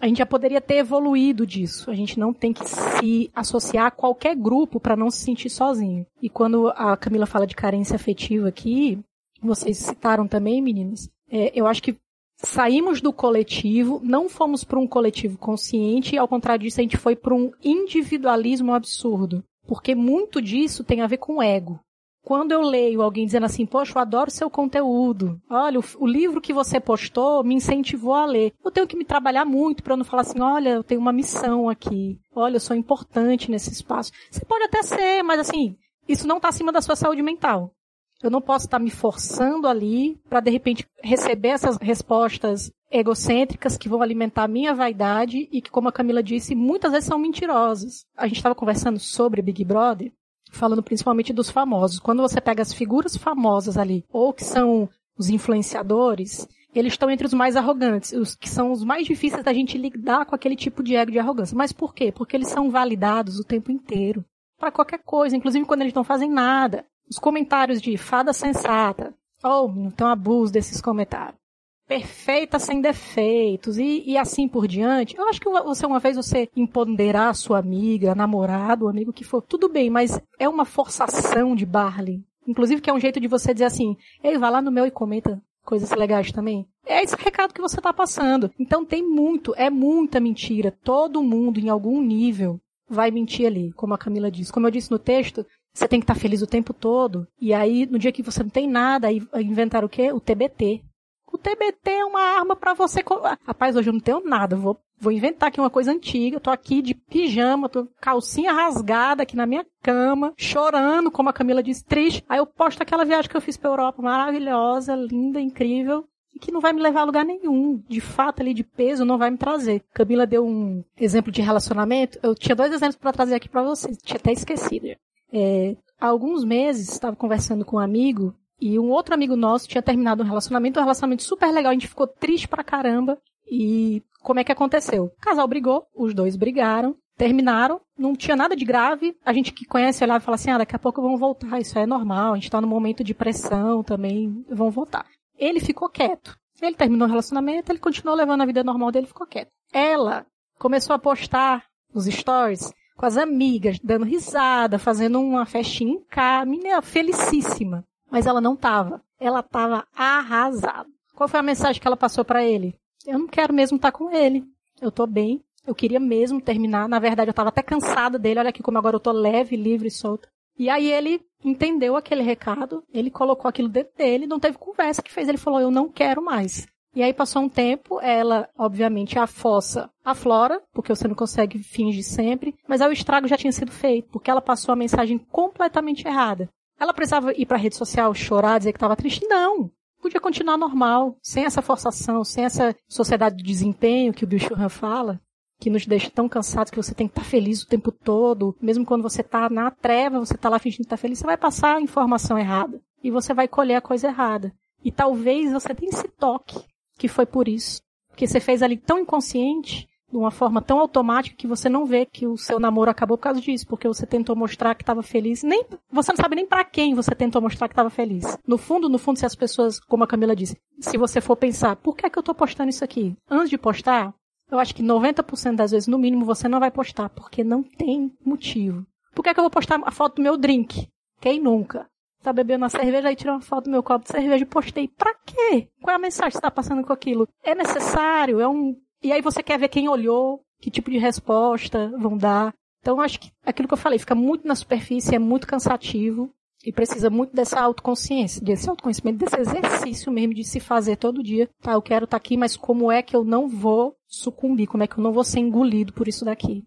A gente já poderia ter evoluído disso. A gente não tem que se associar a qualquer grupo para não se sentir sozinho. E quando a Camila fala de carência afetiva aqui, vocês citaram também, meninas, é, eu acho que saímos do coletivo, não fomos para um coletivo consciente, e ao contrário disso, a gente foi para um individualismo absurdo. Porque muito disso tem a ver com ego. Quando eu leio alguém dizendo assim, poxa, eu adoro seu conteúdo. Olha, o, o livro que você postou me incentivou a ler. Eu tenho que me trabalhar muito para não falar assim, olha, eu tenho uma missão aqui. Olha, eu sou importante nesse espaço. Você pode até ser, mas assim, isso não está acima da sua saúde mental. Eu não posso estar me forçando ali para de repente receber essas respostas egocêntricas que vão alimentar a minha vaidade e que, como a Camila disse, muitas vezes são mentirosas. A gente estava conversando sobre Big Brother, falando principalmente dos famosos. Quando você pega as figuras famosas ali, ou que são os influenciadores, eles estão entre os mais arrogantes, os que são os mais difíceis da gente lidar com aquele tipo de ego de arrogância. Mas por quê? Porque eles são validados o tempo inteiro. Para qualquer coisa, inclusive quando eles não fazem nada. Os comentários de fada sensata. Oh, então abuso desses comentários. Perfeita sem defeitos e, e assim por diante. Eu acho que você uma vez você empoderar a sua amiga, namorado, amigo que for, tudo bem, mas é uma forçação de Barley. Inclusive que é um jeito de você dizer assim, ei, vai lá no meu e comenta coisas legais também. É esse recado que você está passando. Então tem muito, é muita mentira. Todo mundo, em algum nível, vai mentir ali, como a Camila disse. Como eu disse no texto, você tem que estar feliz o tempo todo. E aí, no dia que você não tem nada, aí inventaram o quê? O TBT. O TBT é uma arma para você. Rapaz, hoje eu não tenho nada. Vou, vou inventar aqui uma coisa antiga. Tô aqui de pijama, tô calcinha rasgada aqui na minha cama, chorando, como a Camila disse, triste. Aí eu posto aquela viagem que eu fiz pra Europa, maravilhosa, linda, incrível e que não vai me levar a lugar nenhum. De fato, ali de peso, não vai me trazer. Camila deu um exemplo de relacionamento. Eu tinha dois exemplos para trazer aqui para vocês. Tinha até esquecido. É, há alguns meses, estava conversando com um amigo e um outro amigo nosso tinha terminado um relacionamento, um relacionamento super legal, a gente ficou triste pra caramba. E como é que aconteceu? O casal brigou, os dois brigaram, terminaram, não tinha nada de grave. A gente que conhece olhava e fala assim: ah, daqui a pouco vão voltar, isso é normal, a gente tá num momento de pressão também, vão voltar. Ele ficou quieto. Ele terminou o relacionamento, ele continuou levando a vida normal dele, ficou quieto. Ela começou a postar os stories com as amigas, dando risada, fazendo uma festinha em casa, menina felicíssima. Mas ela não tava. Ela tava arrasada. Qual foi a mensagem que ela passou para ele? Eu não quero mesmo estar tá com ele. Eu tô bem. Eu queria mesmo terminar. Na verdade, eu tava até cansada dele. Olha aqui como agora eu tô leve, livre e solta. E aí ele entendeu aquele recado, ele colocou aquilo dentro dele, não teve conversa que fez. Ele falou, eu não quero mais. E aí passou um tempo, ela, obviamente, a fossa aflora, porque você não consegue fingir sempre, mas aí o estrago já tinha sido feito, porque ela passou a mensagem completamente errada. Ela precisava ir para a rede social chorar, dizer que estava triste? Não. Podia continuar normal, sem essa forçação, sem essa sociedade de desempenho que o Bill Churran fala, que nos deixa tão cansados que você tem que estar tá feliz o tempo todo. Mesmo quando você está na treva, você está lá fingindo estar tá feliz, você vai passar a informação errada. E você vai colher a coisa errada. E talvez você tenha esse toque que foi por isso. Porque você fez ali tão inconsciente, de uma forma tão automática que você não vê que o seu namoro acabou por causa disso, porque você tentou mostrar que estava feliz. Nem você não sabe nem para quem você tentou mostrar que estava feliz. No fundo, no fundo, se as pessoas, como a Camila disse, se você for pensar, por que é que eu tô postando isso aqui? Antes de postar, eu acho que 90% das vezes, no mínimo, você não vai postar, porque não tem motivo. Por que é que eu vou postar a foto do meu drink? Quem nunca? tá bebendo uma cerveja, aí tirei uma foto do meu copo de cerveja e postei. Pra quê? Qual é a mensagem que você tá passando com aquilo? É necessário? É um. E aí você quer ver quem olhou, que tipo de resposta vão dar. Então, acho que aquilo que eu falei fica muito na superfície, é muito cansativo. E precisa muito dessa autoconsciência, desse autoconhecimento, desse exercício mesmo de se fazer todo dia. Tá, eu quero estar tá aqui, mas como é que eu não vou sucumbir? Como é que eu não vou ser engolido por isso daqui?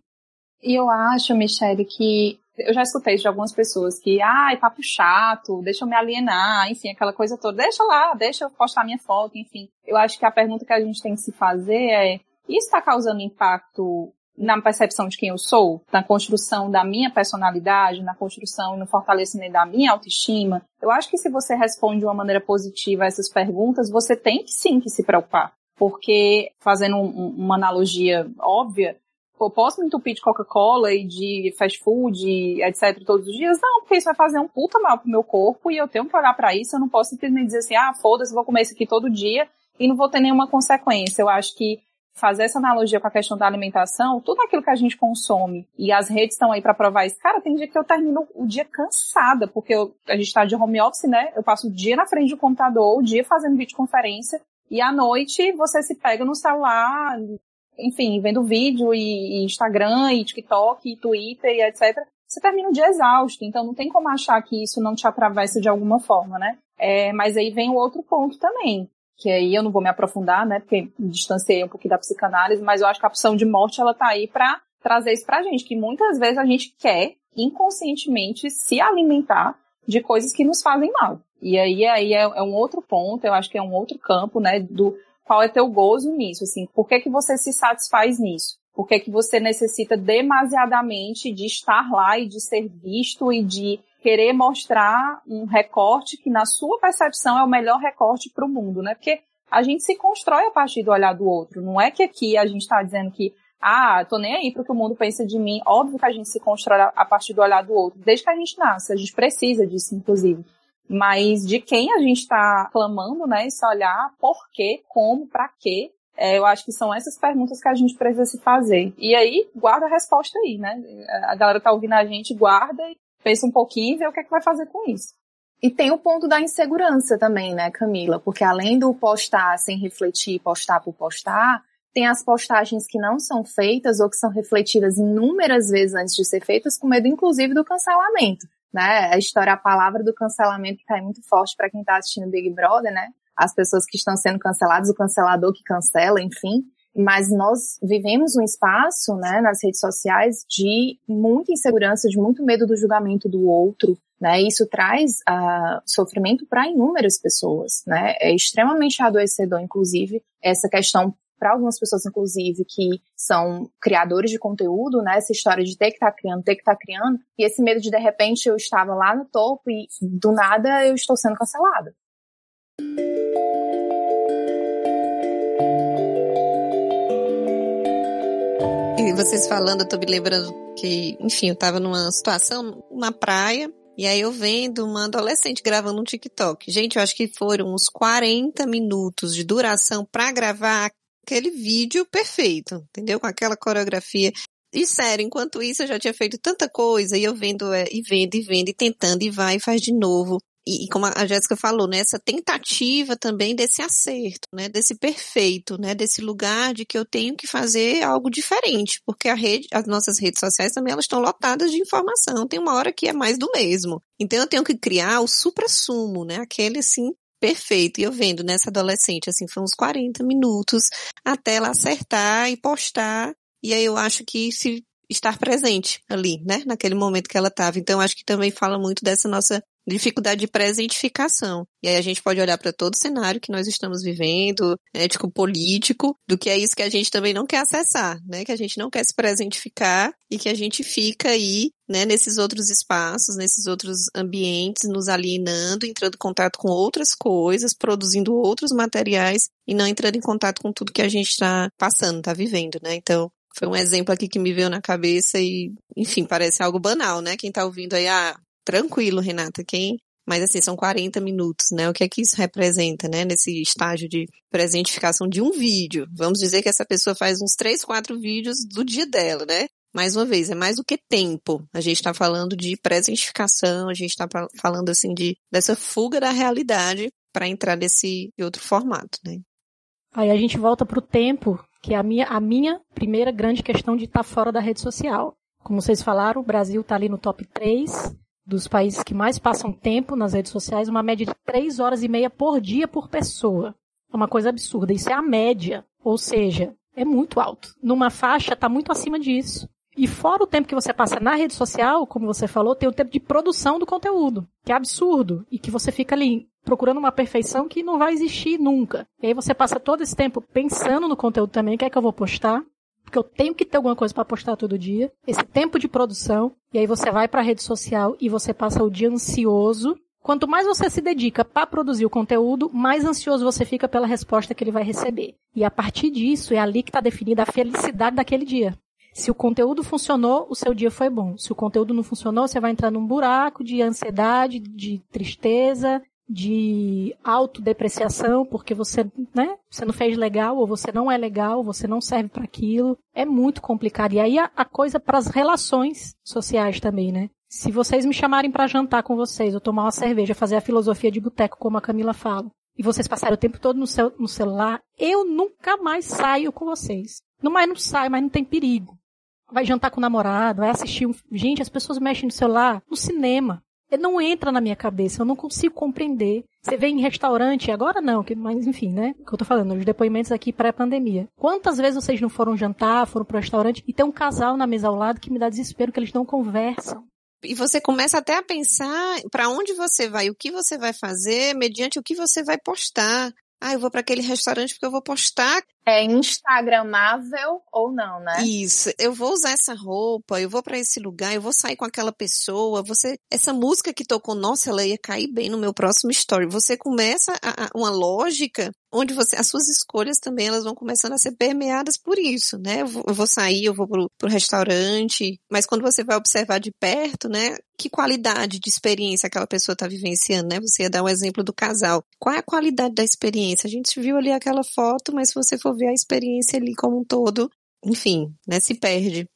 E eu acho, Michelle, que eu já escutei de algumas pessoas que, ai, ah, papo chato, deixa eu me alienar, enfim, aquela coisa toda. Deixa lá, deixa eu postar minha foto, enfim. Eu acho que a pergunta que a gente tem que se fazer é, isso está causando impacto na percepção de quem eu sou, na construção da minha personalidade, na construção e no fortalecimento da minha autoestima, eu acho que se você responde de uma maneira positiva a essas perguntas, você tem que sim que se preocupar. Porque, fazendo um, uma analogia óbvia, eu posso me entupir de Coca-Cola e de fast food, etc, todos os dias? Não, porque isso vai fazer um puta mal pro meu corpo e eu tenho que olhar para isso, eu não posso simplesmente dizer assim, ah, foda-se, vou comer isso aqui todo dia e não vou ter nenhuma consequência. Eu acho que fazer essa analogia com a questão da alimentação, tudo aquilo que a gente consome, e as redes estão aí para provar isso. Cara, tem dia que eu termino o dia cansada, porque eu, a gente está de home office, né? Eu passo o dia na frente do computador, o dia fazendo videoconferência, e à noite você se pega no celular, enfim, vendo vídeo e, e Instagram e TikTok e Twitter e etc. Você termina o dia exausto, então não tem como achar que isso não te atravessa de alguma forma, né? É, mas aí vem o outro ponto também que aí eu não vou me aprofundar, né, porque me distanciei um pouquinho da psicanálise, mas eu acho que a opção de morte, ela tá aí para trazer isso pra gente, que muitas vezes a gente quer inconscientemente se alimentar de coisas que nos fazem mal. E aí, aí é, é um outro ponto, eu acho que é um outro campo, né, do qual é teu gozo nisso, assim, por que que você se satisfaz nisso? Por que que você necessita demasiadamente de estar lá e de ser visto e de querer mostrar um recorte que, na sua percepção, é o melhor recorte para o mundo, né? Porque a gente se constrói a partir do olhar do outro. Não é que aqui a gente está dizendo que, ah, tô nem aí para o que o mundo pensa de mim. Óbvio que a gente se constrói a partir do olhar do outro, desde que a gente nasce. A gente precisa disso, inclusive. Mas de quem a gente está clamando, né? Esse olhar, por quê, como, para quê, é, eu acho que são essas perguntas que a gente precisa se fazer. E aí, guarda a resposta aí, né? A galera tá ouvindo a gente, guarda pensa um pouquinho e vê o que, é que vai fazer com isso. E tem o ponto da insegurança também, né, Camila? Porque além do postar sem refletir, postar por postar, tem as postagens que não são feitas ou que são refletidas inúmeras vezes antes de ser feitas, com medo, inclusive, do cancelamento. Né? A história, a palavra do cancelamento que está muito forte para quem está assistindo Big Brother, né? As pessoas que estão sendo canceladas, o cancelador que cancela, enfim mas nós vivemos um espaço, né, nas redes sociais de muita insegurança, de muito medo do julgamento do outro, né? Isso traz uh, sofrimento para inúmeras pessoas, né? É extremamente adoecedor, inclusive, essa questão para algumas pessoas, inclusive, que são criadores de conteúdo, né? Essa história de ter que estar tá criando, ter que estar tá criando, e esse medo de de repente eu estava lá no topo e do nada eu estou sendo cancelada. Vocês falando, eu tô me lembrando que, enfim, eu tava numa situação na praia, e aí eu vendo uma adolescente gravando um TikTok. Gente, eu acho que foram uns 40 minutos de duração para gravar aquele vídeo perfeito, entendeu? Com aquela coreografia. E sério, enquanto isso eu já tinha feito tanta coisa, e eu vendo, é, e vendo, e vendo, e tentando, e vai, e faz de novo e, como a Jéssica falou, né, essa tentativa também desse acerto, né, desse perfeito, né, desse lugar de que eu tenho que fazer algo diferente, porque a rede, as nossas redes sociais também elas estão lotadas de informação, tem uma hora que é mais do mesmo. Então eu tenho que criar o supra-sumo, né, aquele assim perfeito. E eu vendo nessa adolescente, assim, foi uns 40 minutos até ela acertar e postar. E aí eu acho que se estar presente ali, né, naquele momento que ela estava. Então acho que também fala muito dessa nossa dificuldade de presentificação. E aí a gente pode olhar para todo o cenário que nós estamos vivendo, ético político, do que é isso que a gente também não quer acessar, né? Que a gente não quer se presentificar e que a gente fica aí, né, nesses outros espaços, nesses outros ambientes, nos alienando, entrando em contato com outras coisas, produzindo outros materiais e não entrando em contato com tudo que a gente está passando, está vivendo, né? Então, foi um exemplo aqui que me veio na cabeça e, enfim, parece algo banal, né? Quem tá ouvindo aí, ah, tranquilo, Renata, quem mas assim, são 40 minutos, né? O que é que isso representa, né? Nesse estágio de presentificação de um vídeo. Vamos dizer que essa pessoa faz uns 3, 4 vídeos do dia dela, né? mais uma vez, é mais do que tempo. A gente está falando de presentificação, a gente está falando assim de dessa fuga da realidade para entrar nesse outro formato, né? Aí a gente volta para o tempo, que é a minha, a minha primeira grande questão de estar tá fora da rede social. Como vocês falaram, o Brasil está ali no top 3 dos países que mais passam tempo nas redes sociais, uma média de 3 horas e meia por dia por pessoa. É uma coisa absurda. Isso é a média. Ou seja, é muito alto. Numa faixa está muito acima disso. E fora o tempo que você passa na rede social, como você falou, tem o tempo de produção do conteúdo, que é absurdo. E que você fica ali procurando uma perfeição que não vai existir nunca. E aí você passa todo esse tempo pensando no conteúdo também, o que é que eu vou postar, porque eu tenho que ter alguma coisa para postar todo dia. Esse tempo de produção, e aí você vai para a rede social e você passa o dia ansioso. Quanto mais você se dedica para produzir o conteúdo, mais ansioso você fica pela resposta que ele vai receber. E a partir disso é ali que está definida a felicidade daquele dia. Se o conteúdo funcionou, o seu dia foi bom. Se o conteúdo não funcionou, você vai entrar num buraco de ansiedade, de tristeza, de autodepreciação, porque você, né, você não fez legal, ou você não é legal, você não serve para aquilo. É muito complicado. E aí a, a coisa para as relações sociais também, né? Se vocês me chamarem para jantar com vocês, ou tomar uma cerveja, fazer a filosofia de boteco, como a Camila fala, e vocês passarem o tempo todo no, seu, no celular, eu nunca mais saio com vocês. Não mais não saio, mas não tem perigo vai jantar com o namorado, vai assistir um. Gente, as pessoas mexem no celular no cinema. Ele não entra na minha cabeça, eu não consigo compreender. Você vê em restaurante, agora não, mas enfim, né? O que eu tô falando, os depoimentos aqui pré-pandemia. Quantas vezes vocês não foram jantar, foram pro restaurante e tem um casal na mesa ao lado que me dá desespero que eles não conversam. E você começa até a pensar para onde você vai, o que você vai fazer, mediante o que você vai postar. Ah, eu vou para aquele restaurante porque eu vou postar. É instagramável ou não, né? Isso. Eu vou usar essa roupa, eu vou para esse lugar, eu vou sair com aquela pessoa. Você, essa música que tocou, nossa, ela ia cair bem no meu próximo story. Você começa a, a, uma lógica onde você, as suas escolhas também elas vão começando a ser permeadas por isso, né? Eu vou, eu vou sair, eu vou pro, pro restaurante, mas quando você vai observar de perto, né? Que qualidade de experiência aquela pessoa está vivenciando, né? Você ia dar um exemplo do casal. Qual é a qualidade da experiência? A gente viu ali aquela foto, mas se você for ver a experiência ali como um todo, enfim, né? Se perde.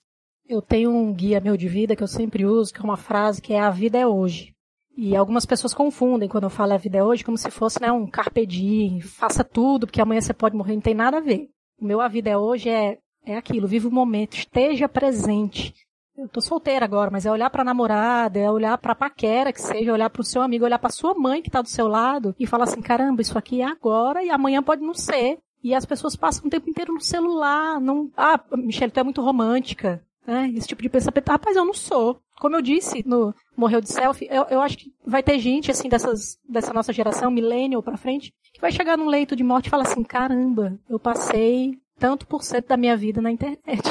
Eu tenho um guia meu de vida que eu sempre uso, que é uma frase que é a vida é hoje. E algumas pessoas confundem quando eu falo a vida é hoje como se fosse né, um carpe diem, faça tudo, porque amanhã você pode morrer, não tem nada a ver. O meu a vida é hoje é, é aquilo, viva o momento, esteja presente. Eu tô solteira agora, mas é olhar pra namorada, é olhar pra paquera que seja, olhar pro seu amigo, olhar pra sua mãe que tá do seu lado e falar assim, caramba, isso aqui é agora e amanhã pode não ser. E as pessoas passam o tempo inteiro no celular, não... Ah, Michelle, tu é muito romântica. Né? Esse tipo de pensamento. Rapaz, eu não sou. Como eu disse no Morreu de Selfie, eu, eu acho que vai ter gente, assim, dessas, dessa nossa geração, millennial pra frente, que vai chegar num leito de morte e falar assim, caramba, eu passei tanto por cento da minha vida na internet.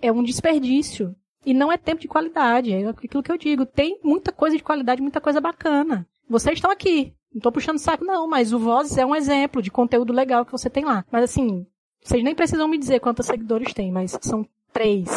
É um desperdício. E não é tempo de qualidade. É aquilo que eu digo. Tem muita coisa de qualidade, muita coisa bacana. Vocês estão aqui. Não tô puxando saco, não, mas o Vozes é um exemplo de conteúdo legal que você tem lá. Mas assim, vocês nem precisam me dizer quantos seguidores tem, mas são três.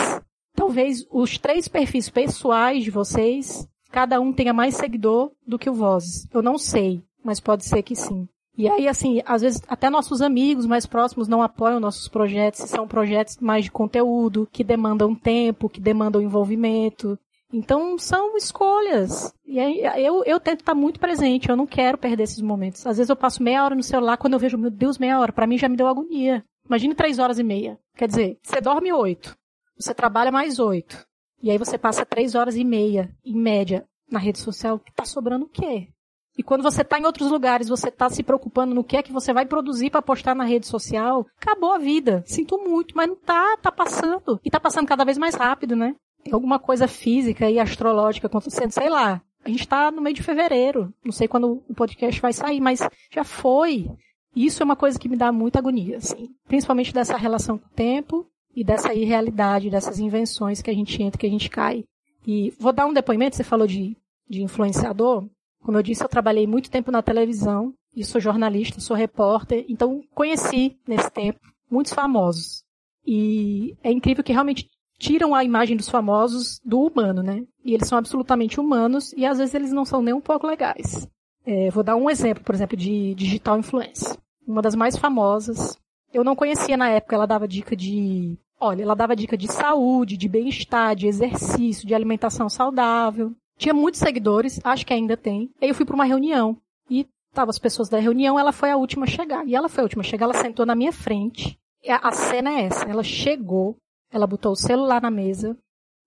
Talvez os três perfis pessoais de vocês, cada um tenha mais seguidor do que o Vozes. Eu não sei, mas pode ser que sim. E aí, assim, às vezes até nossos amigos mais próximos não apoiam nossos projetos, são projetos mais de conteúdo, que demandam tempo, que demandam envolvimento. Então, são escolhas. E eu, eu tento estar muito presente, eu não quero perder esses momentos. Às vezes eu passo meia hora no celular, quando eu vejo, meu Deus, meia hora, para mim já me deu agonia. Imagine três horas e meia. Quer dizer, você dorme oito, você trabalha mais oito, e aí você passa três horas e meia, em média, na rede social, tá sobrando o quê? E quando você está em outros lugares, você está se preocupando no que é que você vai produzir para postar na rede social, acabou a vida. Sinto muito, mas não tá, tá passando. E tá passando cada vez mais rápido, né? Alguma coisa física e astrológica acontecendo, sei lá. A gente está no meio de fevereiro. Não sei quando o podcast vai sair, mas já foi. Isso é uma coisa que me dá muita agonia, assim. Principalmente dessa relação com o tempo e dessa irrealidade, dessas invenções que a gente entra, que a gente cai. E vou dar um depoimento, você falou de, de influenciador. Como eu disse, eu trabalhei muito tempo na televisão e sou jornalista, sou repórter, então conheci nesse tempo muitos famosos. E é incrível que realmente tiram a imagem dos famosos do humano, né? E eles são absolutamente humanos e às vezes eles não são nem um pouco legais. É, vou dar um exemplo, por exemplo, de digital influencer. Uma das mais famosas. Eu não conhecia na época, ela dava dica de Olha, ela dava dica de saúde, de bem-estar, de exercício, de alimentação saudável. Tinha muitos seguidores, acho que ainda tem. Aí eu fui para uma reunião e tava as pessoas da reunião, ela foi a última a chegar. E ela foi a última a chegar, ela sentou na minha frente. A cena é essa, ela chegou, ela botou o celular na mesa,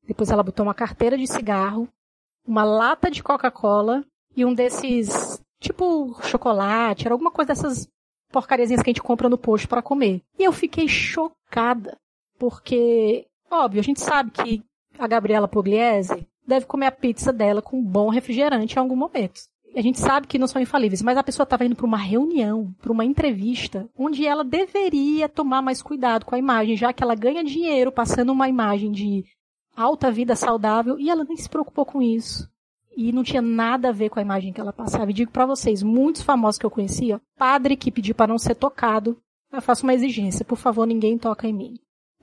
depois ela botou uma carteira de cigarro, uma lata de Coca-Cola e um desses, tipo chocolate, era alguma coisa dessas porcariazinhas que a gente compra no posto para comer. E eu fiquei chocada, porque, óbvio, a gente sabe que a Gabriela Pugliese deve comer a pizza dela com um bom refrigerante em algum momento. A gente sabe que não são infalíveis, mas a pessoa estava indo para uma reunião, para uma entrevista, onde ela deveria tomar mais cuidado com a imagem, já que ela ganha dinheiro passando uma imagem de alta vida saudável e ela nem se preocupou com isso. E não tinha nada a ver com a imagem que ela passava. E digo para vocês, muitos famosos que eu conhecia, padre que pediu para não ser tocado, eu faço uma exigência, por favor, ninguém toca em mim.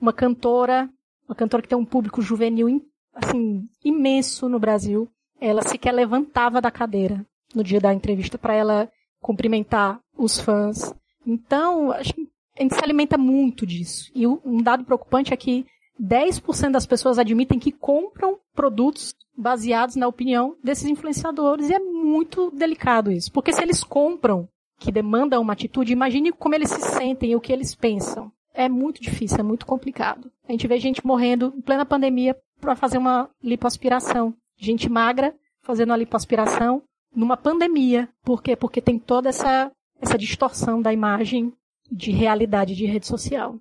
Uma cantora, uma cantora que tem um público juvenil assim imenso no Brasil, ela sequer levantava da cadeira no dia da entrevista para ela cumprimentar os fãs. Então, acho que a gente se alimenta muito disso. E um dado preocupante é que 10% das pessoas admitem que compram produtos baseados na opinião desses influenciadores. E é muito delicado isso. Porque se eles compram, que demandam uma atitude, imagine como eles se sentem e o que eles pensam. É muito difícil, é muito complicado. A gente vê gente morrendo em plena pandemia para fazer uma lipoaspiração. Gente magra fazendo uma lipoaspiração numa pandemia. Por quê? Porque tem toda essa, essa distorção da imagem de realidade de rede social.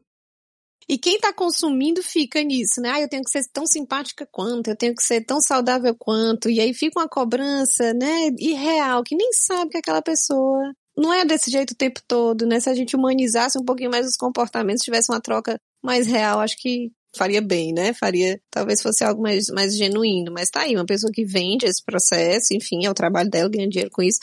E quem está consumindo fica nisso, né? Ah, eu tenho que ser tão simpática quanto, eu tenho que ser tão saudável quanto. E aí fica uma cobrança, né, irreal, que nem sabe que aquela pessoa não é desse jeito o tempo todo, né? Se a gente humanizasse um pouquinho mais os comportamentos, tivesse uma troca mais real, acho que faria bem, né? Faria, talvez fosse algo mais, mais genuíno. Mas tá aí, uma pessoa que vende esse processo, enfim, é o trabalho dela, ganha dinheiro com isso.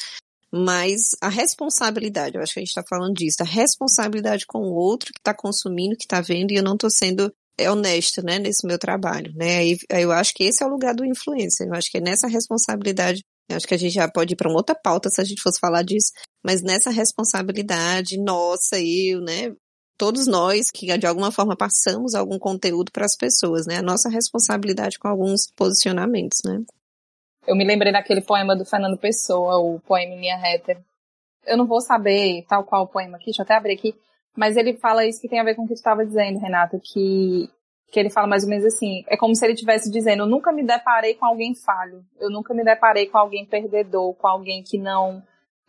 Mas a responsabilidade, eu acho que a gente está falando disso, a responsabilidade com o outro que está consumindo, que está vendo, e eu não estou sendo honesta, né, nesse meu trabalho, né? Aí, eu acho que esse é o lugar do influencer. Eu acho que é nessa responsabilidade. Eu acho que a gente já pode ir para uma outra pauta se a gente fosse falar disso, mas nessa responsabilidade nossa, eu, né, todos nós que de alguma forma passamos algum conteúdo para as pessoas, né? A nossa responsabilidade com alguns posicionamentos, né? Eu me lembrei daquele poema do Fernando Pessoa, o poema Minha Reta. Eu não vou saber tal qual o poema aqui, deixa eu até abrir aqui, mas ele fala isso que tem a ver com o que tu estava dizendo, Renato, que que ele fala mais ou menos assim, é como se ele estivesse dizendo, eu nunca me deparei com alguém falho, eu nunca me deparei com alguém perdedor, com alguém que não...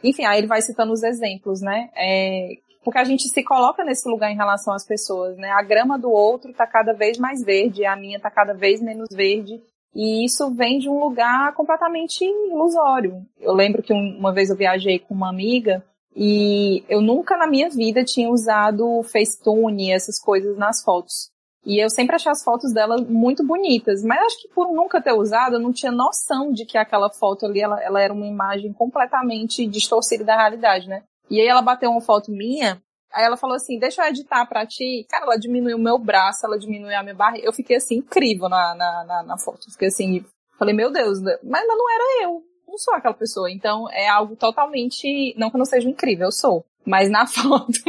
Enfim, aí ele vai citando os exemplos, né? É, porque a gente se coloca nesse lugar em relação às pessoas, né? A grama do outro está cada vez mais verde, a minha está cada vez menos verde, e isso vem de um lugar completamente ilusório. Eu lembro que uma vez eu viajei com uma amiga e eu nunca na minha vida tinha usado Facetune, essas coisas nas fotos. E eu sempre achei as fotos dela muito bonitas, mas acho que por nunca ter usado, eu não tinha noção de que aquela foto ali, ela, ela era uma imagem completamente distorcida da realidade, né? E aí ela bateu uma foto minha, aí ela falou assim, deixa eu editar pra ti. Cara, ela diminuiu o meu braço, ela diminuiu a minha barriga. Eu fiquei assim, incrível na, na, na, na foto. Fiquei assim, falei, meu Deus, né? mas não era eu. Não sou aquela pessoa. Então é algo totalmente. Não que eu não seja incrível, eu sou. Mas na foto.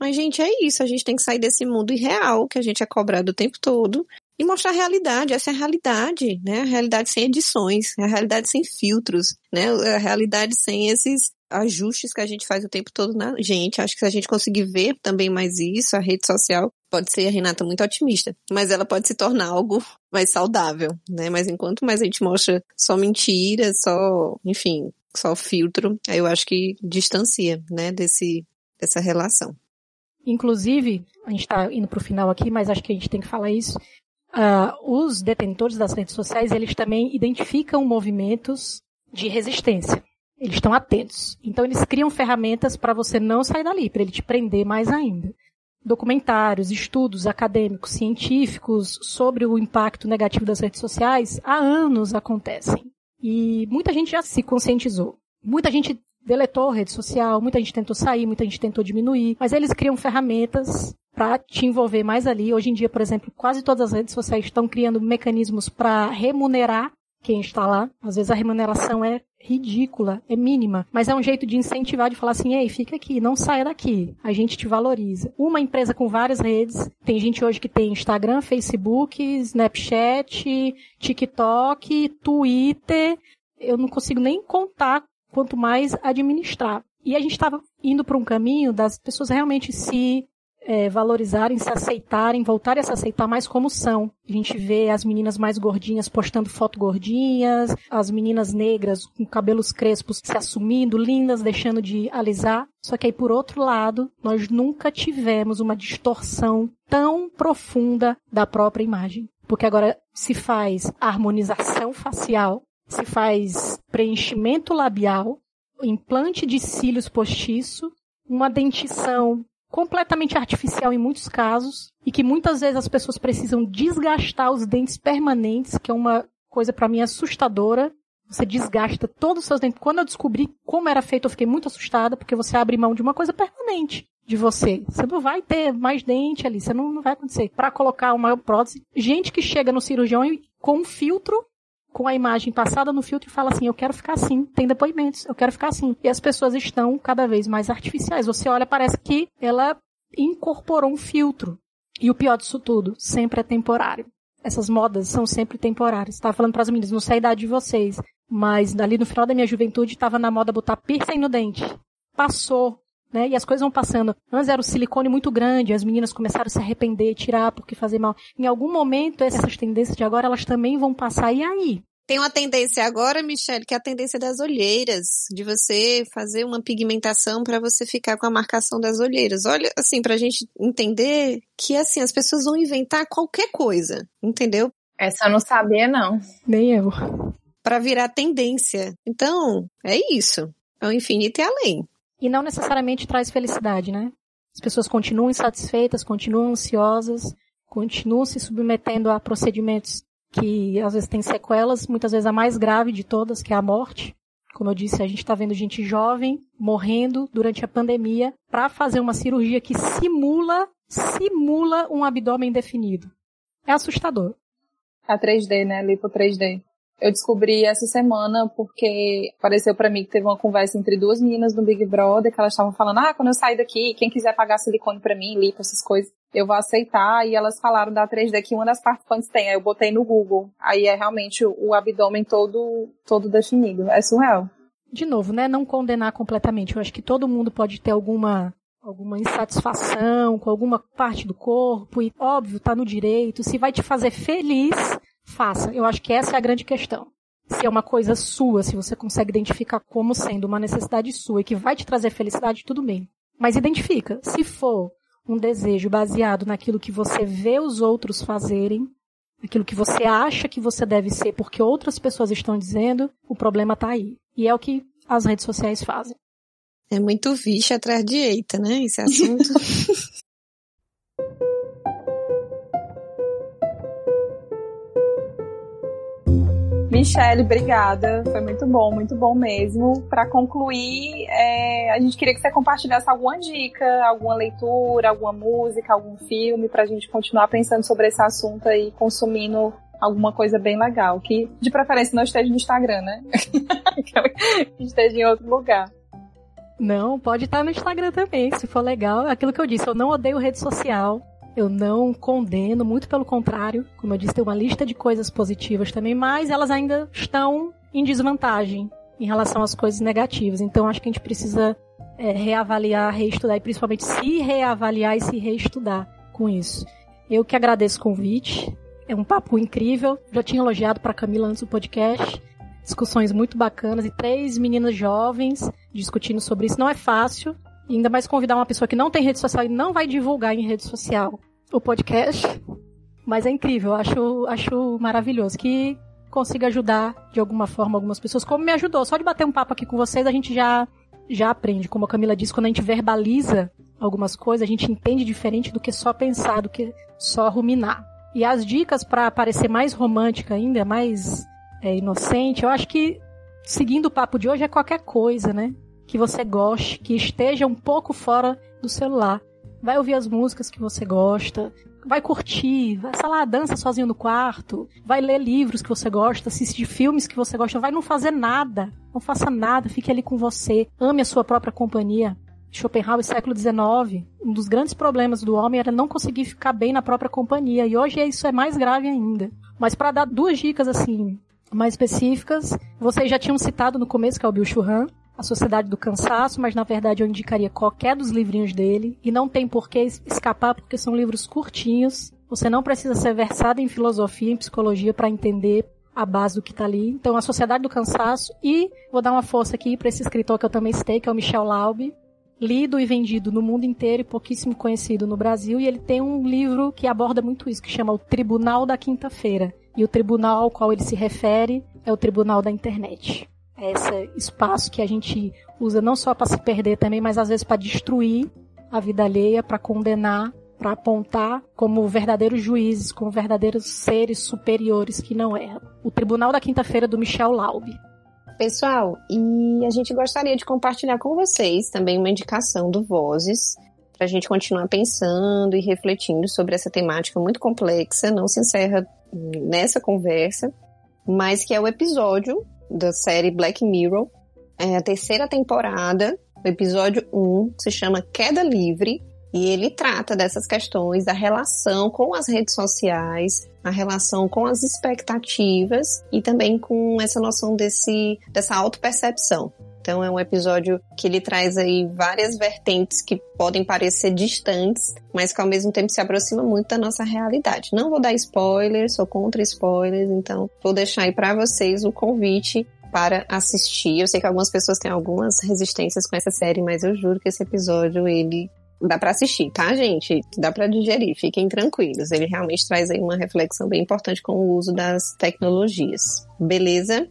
Mas, gente, é isso. A gente tem que sair desse mundo irreal que a gente é cobrado o tempo todo e mostrar a realidade. Essa é a realidade, né? A realidade sem edições, a realidade sem filtros, né? A realidade sem esses ajustes que a gente faz o tempo todo na gente. Acho que se a gente conseguir ver também mais isso, a rede social pode ser a Renata muito otimista, mas ela pode se tornar algo mais saudável, né? Mas enquanto mais a gente mostra só mentira, só, enfim, só filtro, aí eu acho que distancia, né, desse dessa relação. Inclusive, a gente está indo para o final aqui, mas acho que a gente tem que falar isso. Uh, os detentores das redes sociais, eles também identificam movimentos de resistência. Eles estão atentos. Então eles criam ferramentas para você não sair dali, para ele te prender mais ainda. Documentários, estudos acadêmicos, científicos sobre o impacto negativo das redes sociais há anos acontecem. E muita gente já se conscientizou. Muita gente deletou a rede social, muita gente tentou sair, muita gente tentou diminuir, mas eles criam ferramentas para te envolver mais ali. Hoje em dia, por exemplo, quase todas as redes sociais estão criando mecanismos para remunerar quem está lá. Às vezes a remuneração é ridícula, é mínima, mas é um jeito de incentivar, de falar assim, ei, fica aqui, não saia daqui, a gente te valoriza. Uma empresa com várias redes, tem gente hoje que tem Instagram, Facebook, Snapchat, TikTok, Twitter, eu não consigo nem contar, quanto mais administrar. E a gente estava indo para um caminho das pessoas realmente se é, valorizarem, se aceitarem, voltarem a se aceitar mais como são. A gente vê as meninas mais gordinhas postando foto gordinhas, as meninas negras com cabelos crespos se assumindo, lindas, deixando de alisar. Só que aí, por outro lado, nós nunca tivemos uma distorção tão profunda da própria imagem. Porque agora se faz harmonização facial, se faz preenchimento labial, implante de cílios postiço, uma dentição completamente artificial em muitos casos e que muitas vezes as pessoas precisam desgastar os dentes permanentes, que é uma coisa para mim assustadora. Você desgasta todos os seus dentes. Quando eu descobri como era feito, eu fiquei muito assustada, porque você abre mão de uma coisa permanente de você. Você não vai ter mais dente ali, você não, não vai acontecer. Para colocar uma prótese, gente que chega no cirurgião e, com um filtro com a imagem passada no filtro e fala assim, eu quero ficar assim, tem depoimentos, eu quero ficar assim. E as pessoas estão cada vez mais artificiais. Você olha, parece que ela incorporou um filtro. E o pior disso tudo, sempre é temporário. Essas modas são sempre temporárias. Estava falando para as meninas, não sei a idade de vocês, mas ali no final da minha juventude estava na moda botar piercing no dente. Passou, né? E as coisas vão passando. Antes era o silicone muito grande, as meninas começaram a se arrepender, tirar porque fazer mal. Em algum momento, essas tendências de agora, elas também vão passar. E aí? Tem uma tendência agora, Michelle, que é a tendência das olheiras, de você fazer uma pigmentação para você ficar com a marcação das olheiras. Olha, assim, pra gente entender que assim as pessoas vão inventar qualquer coisa, entendeu? Essa eu não sabia não. Nem eu. Para virar tendência. Então, é isso. É o infinito e além. E não necessariamente traz felicidade, né? As pessoas continuam insatisfeitas, continuam ansiosas, continuam se submetendo a procedimentos que às vezes têm sequelas, muitas vezes a mais grave de todas, que é a morte. Como eu disse, a gente está vendo gente jovem morrendo durante a pandemia para fazer uma cirurgia que simula, simula um abdômen definido. É assustador. A 3D, né? Lipo 3D. Eu descobri essa semana porque apareceu para mim que teve uma conversa entre duas meninas no Big Brother que elas estavam falando: "Ah, quando eu sair daqui, quem quiser pagar silicone para mim, lipo essas coisas, eu vou aceitar". E elas falaram da 3D que uma das participantes tem. Aí eu botei no Google. Aí é realmente o, o abdômen todo todo definido. É surreal. De novo, né, não condenar completamente. Eu acho que todo mundo pode ter alguma alguma insatisfação com alguma parte do corpo e óbvio, tá no direito, se vai te fazer feliz, faça. Eu acho que essa é a grande questão. Se é uma coisa sua, se você consegue identificar como sendo uma necessidade sua e que vai te trazer felicidade, tudo bem. Mas identifica. Se for um desejo baseado naquilo que você vê os outros fazerem, aquilo que você acha que você deve ser porque outras pessoas estão dizendo, o problema está aí. E é o que as redes sociais fazem. É muito vixe atrás de eita, né? Esse assunto. Michelle, obrigada. Foi muito bom, muito bom mesmo. Para concluir, é, a gente queria que você compartilhasse alguma dica, alguma leitura, alguma música, algum filme, para a gente continuar pensando sobre esse assunto e consumindo alguma coisa bem legal. Que de preferência não esteja no Instagram, né? que esteja em outro lugar. Não, pode estar no Instagram também, se for legal. Aquilo que eu disse, eu não odeio rede social. Eu não condeno, muito pelo contrário. Como eu disse, tem uma lista de coisas positivas também, mas elas ainda estão em desvantagem em relação às coisas negativas. Então acho que a gente precisa é, reavaliar, reestudar e principalmente se reavaliar e se reestudar com isso. Eu que agradeço o convite. É um papo incrível. Já tinha elogiado para Camila antes do podcast. Discussões muito bacanas e três meninas jovens discutindo sobre isso. Não é fácil, e ainda mais convidar uma pessoa que não tem rede social e não vai divulgar em rede social o podcast. Mas é incrível, acho, acho maravilhoso que consiga ajudar de alguma forma algumas pessoas, como me ajudou. Só de bater um papo aqui com vocês, a gente já, já aprende. Como a Camila disse, quando a gente verbaliza algumas coisas, a gente entende diferente do que só pensar, do que só ruminar. E as dicas para parecer mais romântica ainda, mais é, inocente, eu acho que seguindo o papo de hoje é qualquer coisa, né? Que você goste, que esteja um pouco fora do celular. Vai ouvir as músicas que você gosta, vai curtir, vai, sei lá, dança sozinho no quarto, vai ler livros que você gosta, assistir filmes que você gosta, vai não fazer nada. Não faça nada, fique ali com você. Ame a sua própria companhia. Schopenhauer, século XIX, um dos grandes problemas do homem era não conseguir ficar bem na própria companhia. E hoje isso é mais grave ainda. Mas para dar duas dicas assim mais específicas, vocês já tinham citado no começo que é o Bill Churran, a Sociedade do Cansaço, mas na verdade eu indicaria qualquer dos livrinhos dele. E não tem por que escapar, porque são livros curtinhos. Você não precisa ser versado em filosofia, em psicologia para entender a base do que está ali. Então, a Sociedade do Cansaço. E vou dar uma força aqui para esse escritor que eu também citei, que é o Michel Laube. Lido e vendido no mundo inteiro e pouquíssimo conhecido no Brasil. E ele tem um livro que aborda muito isso, que chama O Tribunal da Quinta-feira. E o tribunal ao qual ele se refere é o Tribunal da Internet esse espaço que a gente usa não só para se perder também, mas às vezes para destruir a vida alheia, para condenar, para apontar como verdadeiros juízes, como verdadeiros seres superiores que não erram. O Tribunal da Quinta-feira do Michel Laube. Pessoal, e a gente gostaria de compartilhar com vocês também uma indicação do Vozes, para a gente continuar pensando e refletindo sobre essa temática muito complexa, não se encerra nessa conversa, mas que é o episódio da série Black Mirror. É a terceira temporada, o episódio 1, se chama Queda Livre, e ele trata dessas questões da relação com as redes sociais, a relação com as expectativas e também com essa noção desse, dessa autopercepção. Então é um episódio que ele traz aí várias vertentes que podem parecer distantes, mas que ao mesmo tempo se aproxima muito da nossa realidade. Não vou dar spoilers, sou contra spoilers, então vou deixar aí para vocês o convite para assistir. Eu sei que algumas pessoas têm algumas resistências com essa série, mas eu juro que esse episódio ele dá para assistir, tá, gente? Dá para digerir, fiquem tranquilos. Ele realmente traz aí uma reflexão bem importante com o uso das tecnologias. Beleza?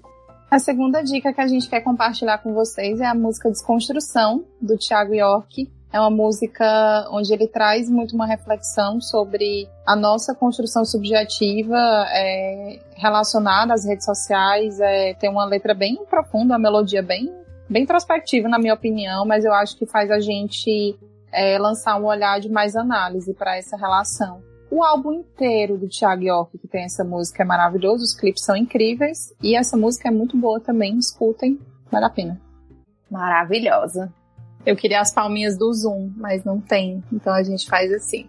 A segunda dica que a gente quer compartilhar com vocês é a música Desconstrução, do Thiago York. É uma música onde ele traz muito uma reflexão sobre a nossa construção subjetiva é, relacionada às redes sociais. É, tem uma letra bem profunda, uma melodia bem, bem introspectiva, na minha opinião, mas eu acho que faz a gente é, lançar um olhar de mais análise para essa relação. O álbum inteiro do Thiago York, que tem essa música, é maravilhoso, os clipes são incríveis e essa música é muito boa também, escutem, vale a pena. Maravilhosa. Eu queria as palminhas do Zoom, mas não tem. Então a gente faz assim.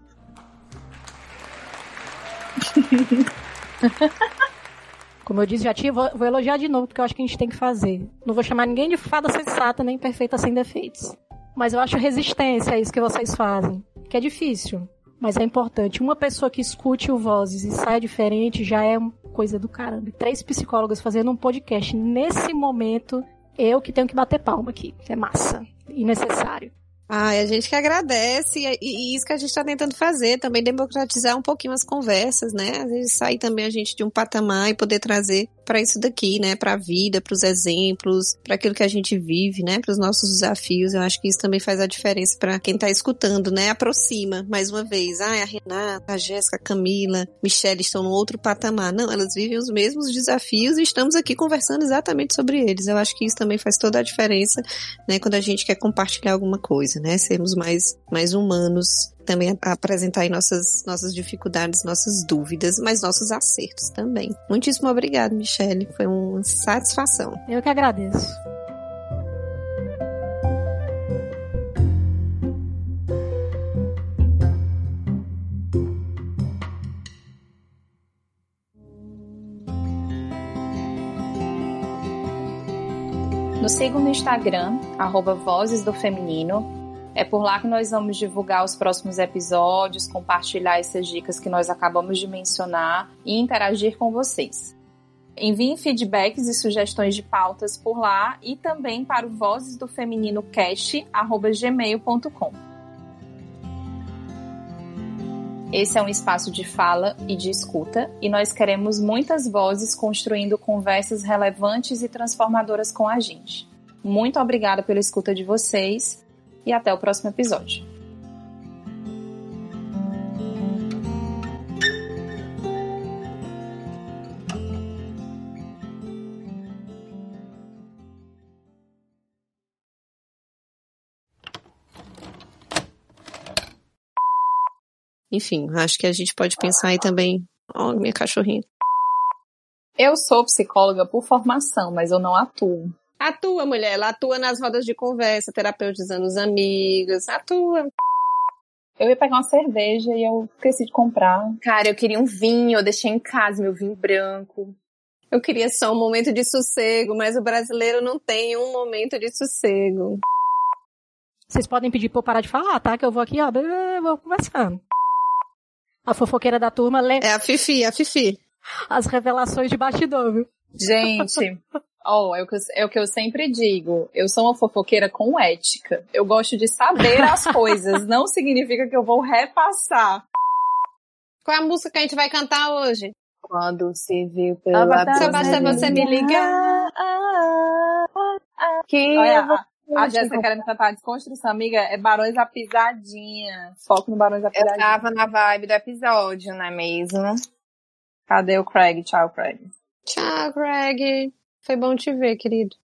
Como eu disse, já tinha, vou, vou, elogiar de novo, porque eu acho que a gente tem que fazer. Não vou chamar ninguém de fada sensata, nem perfeita sem defeitos. Mas eu acho resistência a isso que vocês fazem. Que é difícil, mas é importante. Uma pessoa que escute o Vozes e saia diferente já é coisa do caramba. três psicólogas fazendo um podcast nesse momento, eu que tenho que bater palma aqui. É massa e necessário. Ah, a gente que agradece e, e, isso que a gente está tentando fazer, também democratizar um pouquinho as conversas, né? Às vezes sair também a gente de um patamar e poder trazer para isso daqui, né? Para a vida, para os exemplos, para aquilo que a gente vive, né? Para os nossos desafios. Eu acho que isso também faz a diferença para quem está escutando, né? Aproxima mais uma vez. Ah, a Renata, a Jéssica, a Camila, Michelle estão no outro patamar. Não, elas vivem os mesmos desafios e estamos aqui conversando exatamente sobre eles. Eu acho que isso também faz toda a diferença, né? Quando a gente quer compartilhar alguma coisa, né? Sermos mais, mais humanos também apresentar aí nossas, nossas dificuldades, nossas dúvidas, mas nossos acertos também. Muitíssimo obrigado, Michele. Foi uma satisfação. Eu que agradeço. Nos sigam no Instagram, arroba Vozes do Feminino, é por lá que nós vamos divulgar os próximos episódios, compartilhar essas dicas que nós acabamos de mencionar e interagir com vocês. Enviem feedbacks e sugestões de pautas por lá e também para o Vozes do Feminino Cast@gmail.com. Esse é um espaço de fala e de escuta e nós queremos muitas vozes construindo conversas relevantes e transformadoras com a gente. Muito obrigada pela escuta de vocês e até o próximo episódio. Enfim, acho que a gente pode pensar aí também. Ó, oh, minha cachorrinha. Eu sou psicóloga por formação, mas eu não atuo. Atua, mulher. Ela atua nas rodas de conversa, terapeutizando os amigos. Atua. Eu ia pegar uma cerveja e eu esqueci de comprar. Cara, eu queria um vinho, eu deixei em casa meu vinho branco. Eu queria só um momento de sossego, mas o brasileiro não tem um momento de sossego. Vocês podem pedir pra eu parar de falar, tá? Que eu vou aqui, ó, vou conversando. A fofoqueira da turma lê. É a Fifi, a Fifi. As revelações de bastidor, viu? Gente, oh, é, o que eu, é o que eu sempre digo. Eu sou uma fofoqueira com ética. Eu gosto de saber as coisas. Não significa que eu vou repassar. Qual é a música que a gente vai cantar hoje? Quando se viu pela Só basta você me ligar. Que Olha, a Jéssica querendo cantar Desconstrução, amiga, é Barões da Pisadinha. Foco no Barões da Pisadinha. Eu tava na vibe do episódio, não é mesmo? Cadê o Craig? Tchau, Craig. Tchau, Craig. Foi bom te ver, querido.